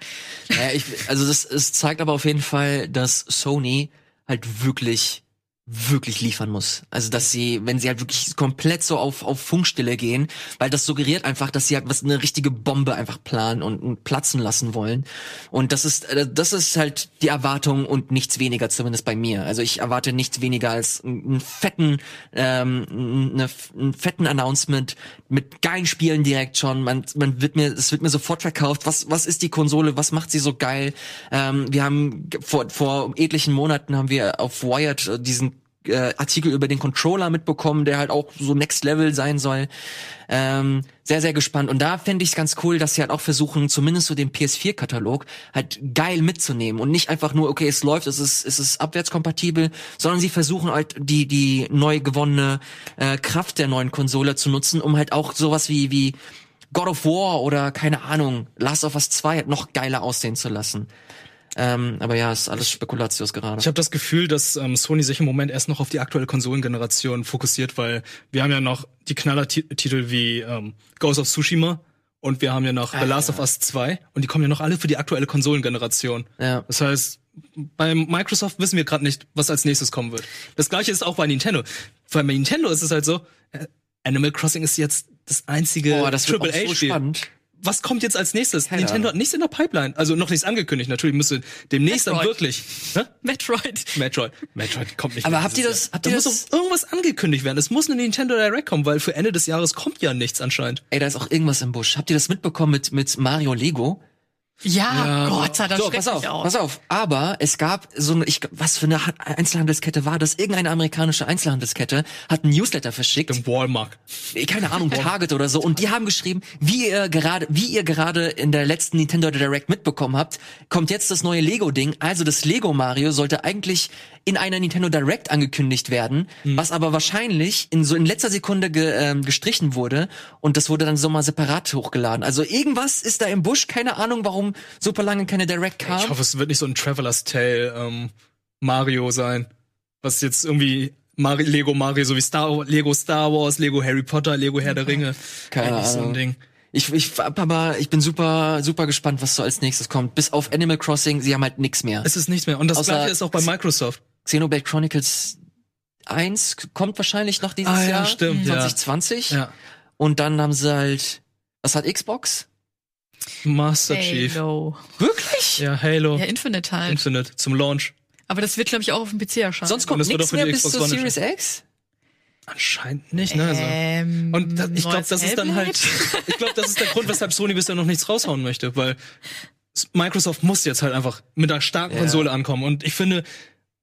Ja, ich, also das, es zeigt aber auf jeden Fall, dass Sony halt wirklich wirklich liefern muss. Also dass sie, wenn sie halt wirklich komplett so auf, auf Funkstille gehen, weil das suggeriert einfach, dass sie halt was eine richtige Bombe einfach planen und, und platzen lassen wollen. Und das ist äh, das ist halt die Erwartung und nichts weniger, zumindest bei mir. Also ich erwarte nichts weniger als einen fetten, ähm, eine, einen fetten Announcement mit geilen Spielen direkt schon. Man, man wird mir, es wird mir sofort verkauft. Was, was ist die Konsole? Was macht sie so geil? Ähm, wir haben vor, vor etlichen Monaten haben wir auf Wired äh, diesen äh, Artikel über den Controller mitbekommen, der halt auch so Next Level sein soll. Ähm, sehr, sehr gespannt. Und da fände ich es ganz cool, dass sie halt auch versuchen, zumindest so den PS4-Katalog halt geil mitzunehmen und nicht einfach nur, okay, es läuft, es ist, es ist abwärtskompatibel, sondern sie versuchen halt die, die neu gewonnene äh, Kraft der neuen Konsole zu nutzen, um halt auch sowas wie, wie God of War oder keine Ahnung, Last of Us 2 halt noch geiler aussehen zu lassen. Ähm, aber ja, ist alles Spekulatius gerade. Ich habe das Gefühl, dass ähm, Sony sich im Moment erst noch auf die aktuelle Konsolengeneration fokussiert, weil wir haben ja noch die Knallertitel wie ähm, Ghost of Tsushima und wir haben ja noch The Last of Us 2 und die kommen ja noch alle für die aktuelle Konsolengeneration. Ja. Das heißt, bei Microsoft wissen wir gerade nicht, was als nächstes kommen wird. Das gleiche ist auch bei Nintendo. Bei Nintendo ist es halt so, äh, Animal Crossing ist jetzt das einzige Boah, das wird auch so AAA-Spiel. spannend. Was kommt jetzt als nächstes? Keine Nintendo Ahnung. hat nichts in der Pipeline. Also noch nichts angekündigt. Natürlich müsste demnächst dann Metroid. wirklich. Hä? Metroid. Metroid. Metroid kommt nicht Aber habt ihr das- Jahr. habt da ihr muss das- doch irgendwas angekündigt werden. Es muss eine Nintendo Direct kommen, weil für Ende des Jahres kommt ja nichts anscheinend. Ey, da ist auch irgendwas im Busch. Habt ihr das mitbekommen mit, mit Mario Lego? Ja, Gott, sah das So, pass auf, aus. pass auf. Aber es gab so eine, ich, was für eine Ha- Einzelhandelskette war das? Irgendeine amerikanische Einzelhandelskette hat einen Newsletter verschickt. Im Walmart. Eh, keine Ahnung, Target oder so. Und die haben geschrieben, wie ihr gerade, wie ihr gerade in der letzten Nintendo Direct mitbekommen habt, kommt jetzt das neue Lego-Ding. Also das Lego Mario sollte eigentlich in einer Nintendo Direct angekündigt werden, was aber wahrscheinlich in so in letzter Sekunde ge, ähm, gestrichen wurde und das wurde dann so mal separat hochgeladen. Also irgendwas ist da im Busch, keine Ahnung, warum super lange keine Direct kam. Ich hoffe, es wird nicht so ein Traveler's Tale ähm, Mario sein. Was jetzt irgendwie Mari Lego Mario, so wie Star Lego Star Wars, Lego Harry Potter, Lego Herr der Ringe. Keine Eigentlich So ein Ahnung. Ding. Ich, ich, aber ich bin super, super gespannt, was so als nächstes kommt. Bis auf Animal Crossing, sie haben halt nix mehr. Es ist nichts mehr. Und das Außer- gleiche ist auch bei Microsoft. Xenoblade Chronicles 1 kommt wahrscheinlich noch dieses Ah, ja, Jahr. stimmt, ja. 2020. Ja. Und dann haben sie halt, was hat Xbox? Master Chief. Halo. Wirklich? Ja, Halo. Ja, Infinite halt. Infinite zum Launch. Aber das wird, glaube ich, auch auf dem PC erscheinen. Sonst kommt nichts mehr bis zur Series X? Anscheinend nicht, ne? Also. ähm, Und da, ich glaube, das ist dann halt, ich glaube, das ist der Grund, weshalb Sony bisher noch nichts raushauen möchte, weil Microsoft muss jetzt halt einfach mit einer starken Ja. Konsole ankommen. Und ich finde,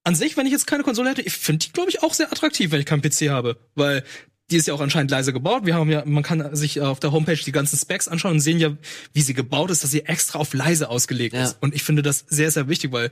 an sich, wenn ich jetzt keine Konsole hätte, ich finde die, glaube ich, auch sehr attraktiv, wenn ich keinen PC habe, weil die ist ja auch anscheinend leise gebaut. Wir haben ja, man kann sich auf der Homepage die ganzen Specs anschauen und sehen ja, wie sie gebaut ist, dass sie extra auf leise ausgelegt Ja. ist. Und ich finde das sehr, sehr wichtig, weil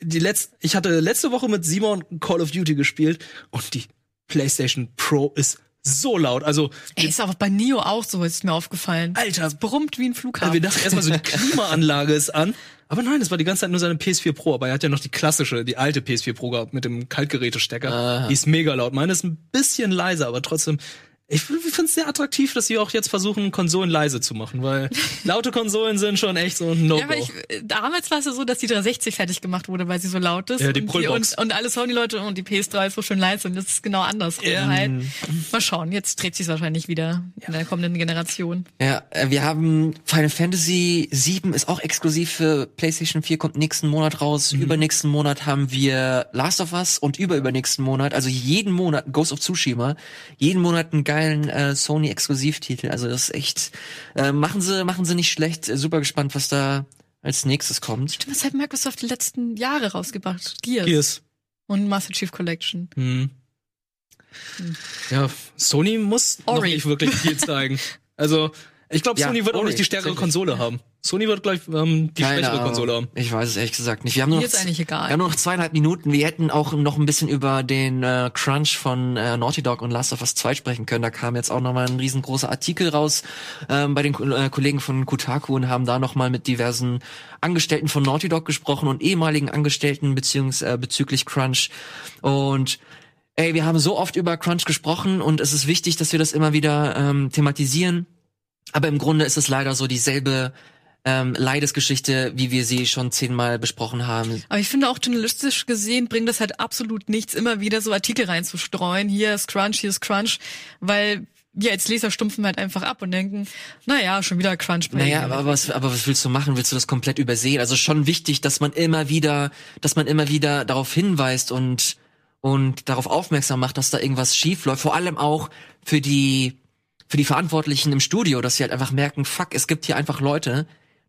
die letzte, ich hatte letzte Woche mit Simon Call of Duty gespielt und die PlayStation Pro ist so laut. Also, Ey, ist aber bei Neo auch so, ist mir aufgefallen. Alter. Es brummt wie ein Flughafen. wir dachten erstmal so, die Klimaanlage ist an. Aber nein, das war die ganze Zeit nur seine PS4 Pro. Aber er hat ja noch die klassische, die alte PS4 Pro gehabt mit dem Kaltgerätestecker. Die ist mega laut. Meine ist ein bisschen leiser, aber trotzdem. Ich finde es sehr attraktiv, dass sie auch jetzt versuchen, Konsolen leise zu machen, weil laute Konsolen sind schon echt so ein No-Go. Ja, aber ich, äh, damals war es ja so, dass die 360 fertig gemacht wurde, weil sie so laut ist. Ja, die und, Brüllbox. und, und alle Sony-Leute und die PS3 ist so schön leise und das ist genau andersrum Ja. halt. Mal schauen, jetzt dreht sich wahrscheinlich wieder in der kommenden Generation. Ja, äh, wir haben Final Fantasy 7 ist auch exklusiv für PlayStation 4, kommt nächsten Monat raus. Übernächsten Monat haben wir Last of Us und überübernächsten Monat, also jeden Monat Ghost of Tsushima, jeden Monat einen geilen äh, Sony Exklusivtitel. Also das ist echt äh, machen sie machen sie nicht schlecht. Äh, Super gespannt, was da als nächstes kommt. Was hat Microsoft die letzten Jahre rausgebracht? Gears, Gears. und Master Chief Collection. Hm. Ja, Sony muss noch Ori. nicht wirklich viel zeigen. Also, ich glaube, Ja, Sony wird auch nicht die stärkere. Konsole haben. Sony wird gleich ähm, die Keine schwächere Ahnung. Konsole haben. Ich weiß es ehrlich gesagt nicht. Wir haben nur noch ist eigentlich egal. Wir haben nur noch zweieinhalb Minuten. Wir hätten auch noch ein bisschen über den äh, Crunch von äh, Naughty Dog und Last of Us 2 sprechen können. Da kam jetzt auch noch mal ein riesengroßer Artikel raus ähm, bei den äh, Kollegen von Kotaku und haben da noch mal mit diversen Angestellten von Naughty Dog gesprochen und ehemaligen Angestellten beziehungs äh, bezüglich Crunch. Und ey, wir haben so oft über Crunch gesprochen und es ist wichtig, dass wir das immer wieder ähm, thematisieren. Aber im Grunde ist es leider so dieselbe ähm, Leidesgeschichte, wie wir sie schon zehnmal besprochen haben. Aber ich finde auch journalistisch gesehen bringt das halt absolut nichts, immer wieder so Artikel reinzustreuen. Hier ist Crunch, hier ist Crunch, weil wir als Leser stumpfen halt einfach ab und denken, naja, schon wieder Crunch. bei Naja, aber was, aber was willst du machen? Willst du das komplett übersehen? Also schon wichtig, dass man immer wieder, dass man immer wieder darauf hinweist und und darauf aufmerksam macht, dass da irgendwas schief läuft. Vor allem auch für die für die Verantwortlichen im Studio, dass sie halt einfach merken, fuck, es gibt hier einfach Leute,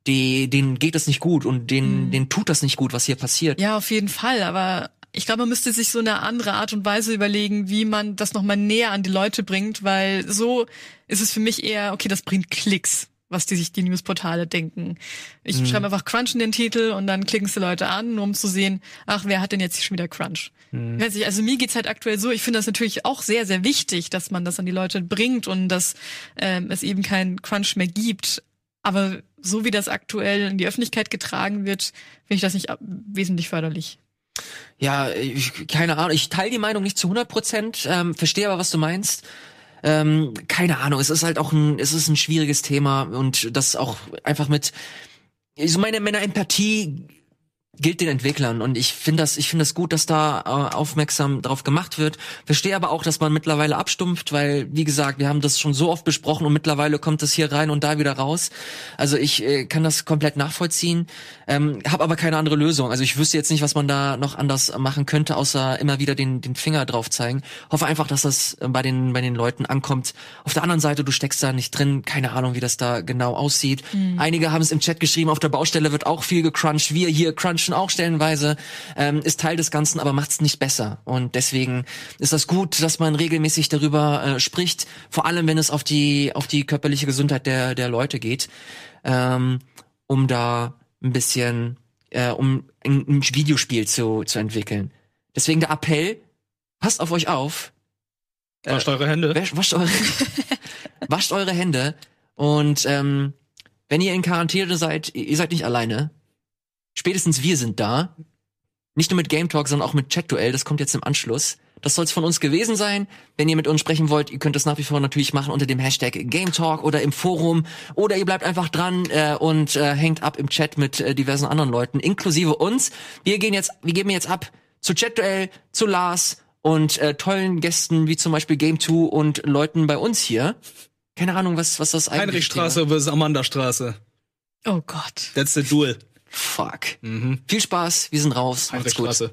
die denen geht es nicht gut und denen denen tut das nicht gut, was hier passiert. Ja, auf jeden Fall, aber ich glaube, man müsste sich so eine andere Art und Weise überlegen, wie man das nochmal näher an die Leute bringt, weil so ist es für mich eher, okay, das bringt Klicks, was die sich die Newsportale denken. Ich schreibe einfach Crunch in den Titel und dann klicken es die Leute an, nur um zu sehen, ach, wer hat denn jetzt schon wieder Crunch? Ich weiß nicht, also mir geht's halt aktuell so, ich finde das natürlich auch sehr, sehr wichtig, dass man das an die Leute bringt und dass ähm, es eben keinen Crunch mehr gibt. Aber so wie das aktuell in die Öffentlichkeit getragen wird, finde ich das nicht ab- wesentlich förderlich. Ja, ich, keine Ahnung. Ich teile die Meinung nicht zu 100 Prozent, ähm, verstehe aber, was du meinst. Ähm, keine Ahnung. Es ist halt auch ein, es ist ein schwieriges Thema und das auch einfach mit, so meine, meine Empathie gilt den Entwicklern und ich finde das, ich finde das gut, dass da äh, aufmerksam drauf gemacht wird. Verstehe aber auch, dass man mittlerweile abstumpft, weil wie gesagt, wir haben das schon so oft besprochen und mittlerweile kommt es hier rein und da wieder raus. Also ich äh, kann das komplett nachvollziehen, ähm, habe aber keine andere Lösung. Also ich wüsste jetzt nicht, was man da noch anders machen könnte, außer immer wieder den den Finger drauf zeigen. Hoffe einfach, dass das äh, bei den bei den Leuten ankommt. Auf der anderen Seite, du steckst da nicht drin, keine Ahnung, wie das da genau aussieht. Einige haben es im Chat geschrieben, auf der Baustelle wird auch viel gecrunched. Wir hier crunchen auch stellenweise, ähm, ist Teil des Ganzen, aber macht's nicht besser. Und deswegen ist das gut, dass man regelmäßig darüber äh, spricht, vor allem wenn es auf die auf die körperliche Gesundheit der der Leute geht, ähm, um da ein bisschen, äh, um ein, ein Videospiel zu zu entwickeln. Deswegen der Appell: Passt auf euch auf, Wascht eure Hände. Wasch, wascht, eure, wascht eure Hände und ähm, wenn ihr in Quarantäne seid, ihr seid nicht alleine. Spätestens wir sind da. Nicht nur mit Game Talk, sondern auch mit Chat-Duell. Das kommt jetzt im Anschluss. Das soll's von uns gewesen sein. Wenn ihr mit uns sprechen wollt, ihr könnt das nach wie vor natürlich machen unter dem Hashtag Game Talk oder im Forum. Oder ihr bleibt einfach dran äh, und äh, hängt ab im Chat mit äh, diversen anderen Leuten, inklusive uns. Wir gehen jetzt, wir geben jetzt ab zu Chat-Duell, zu Lars und äh, tollen Gästen wie zum Beispiel Game 2 und Leuten bei uns hier. Keine Ahnung, was, was das eigentlich Heinrichstraße versus Amandastraße. Oh Gott. That's the duel. Fuck. Viel Spaß, wir sind raus. Macht's gut.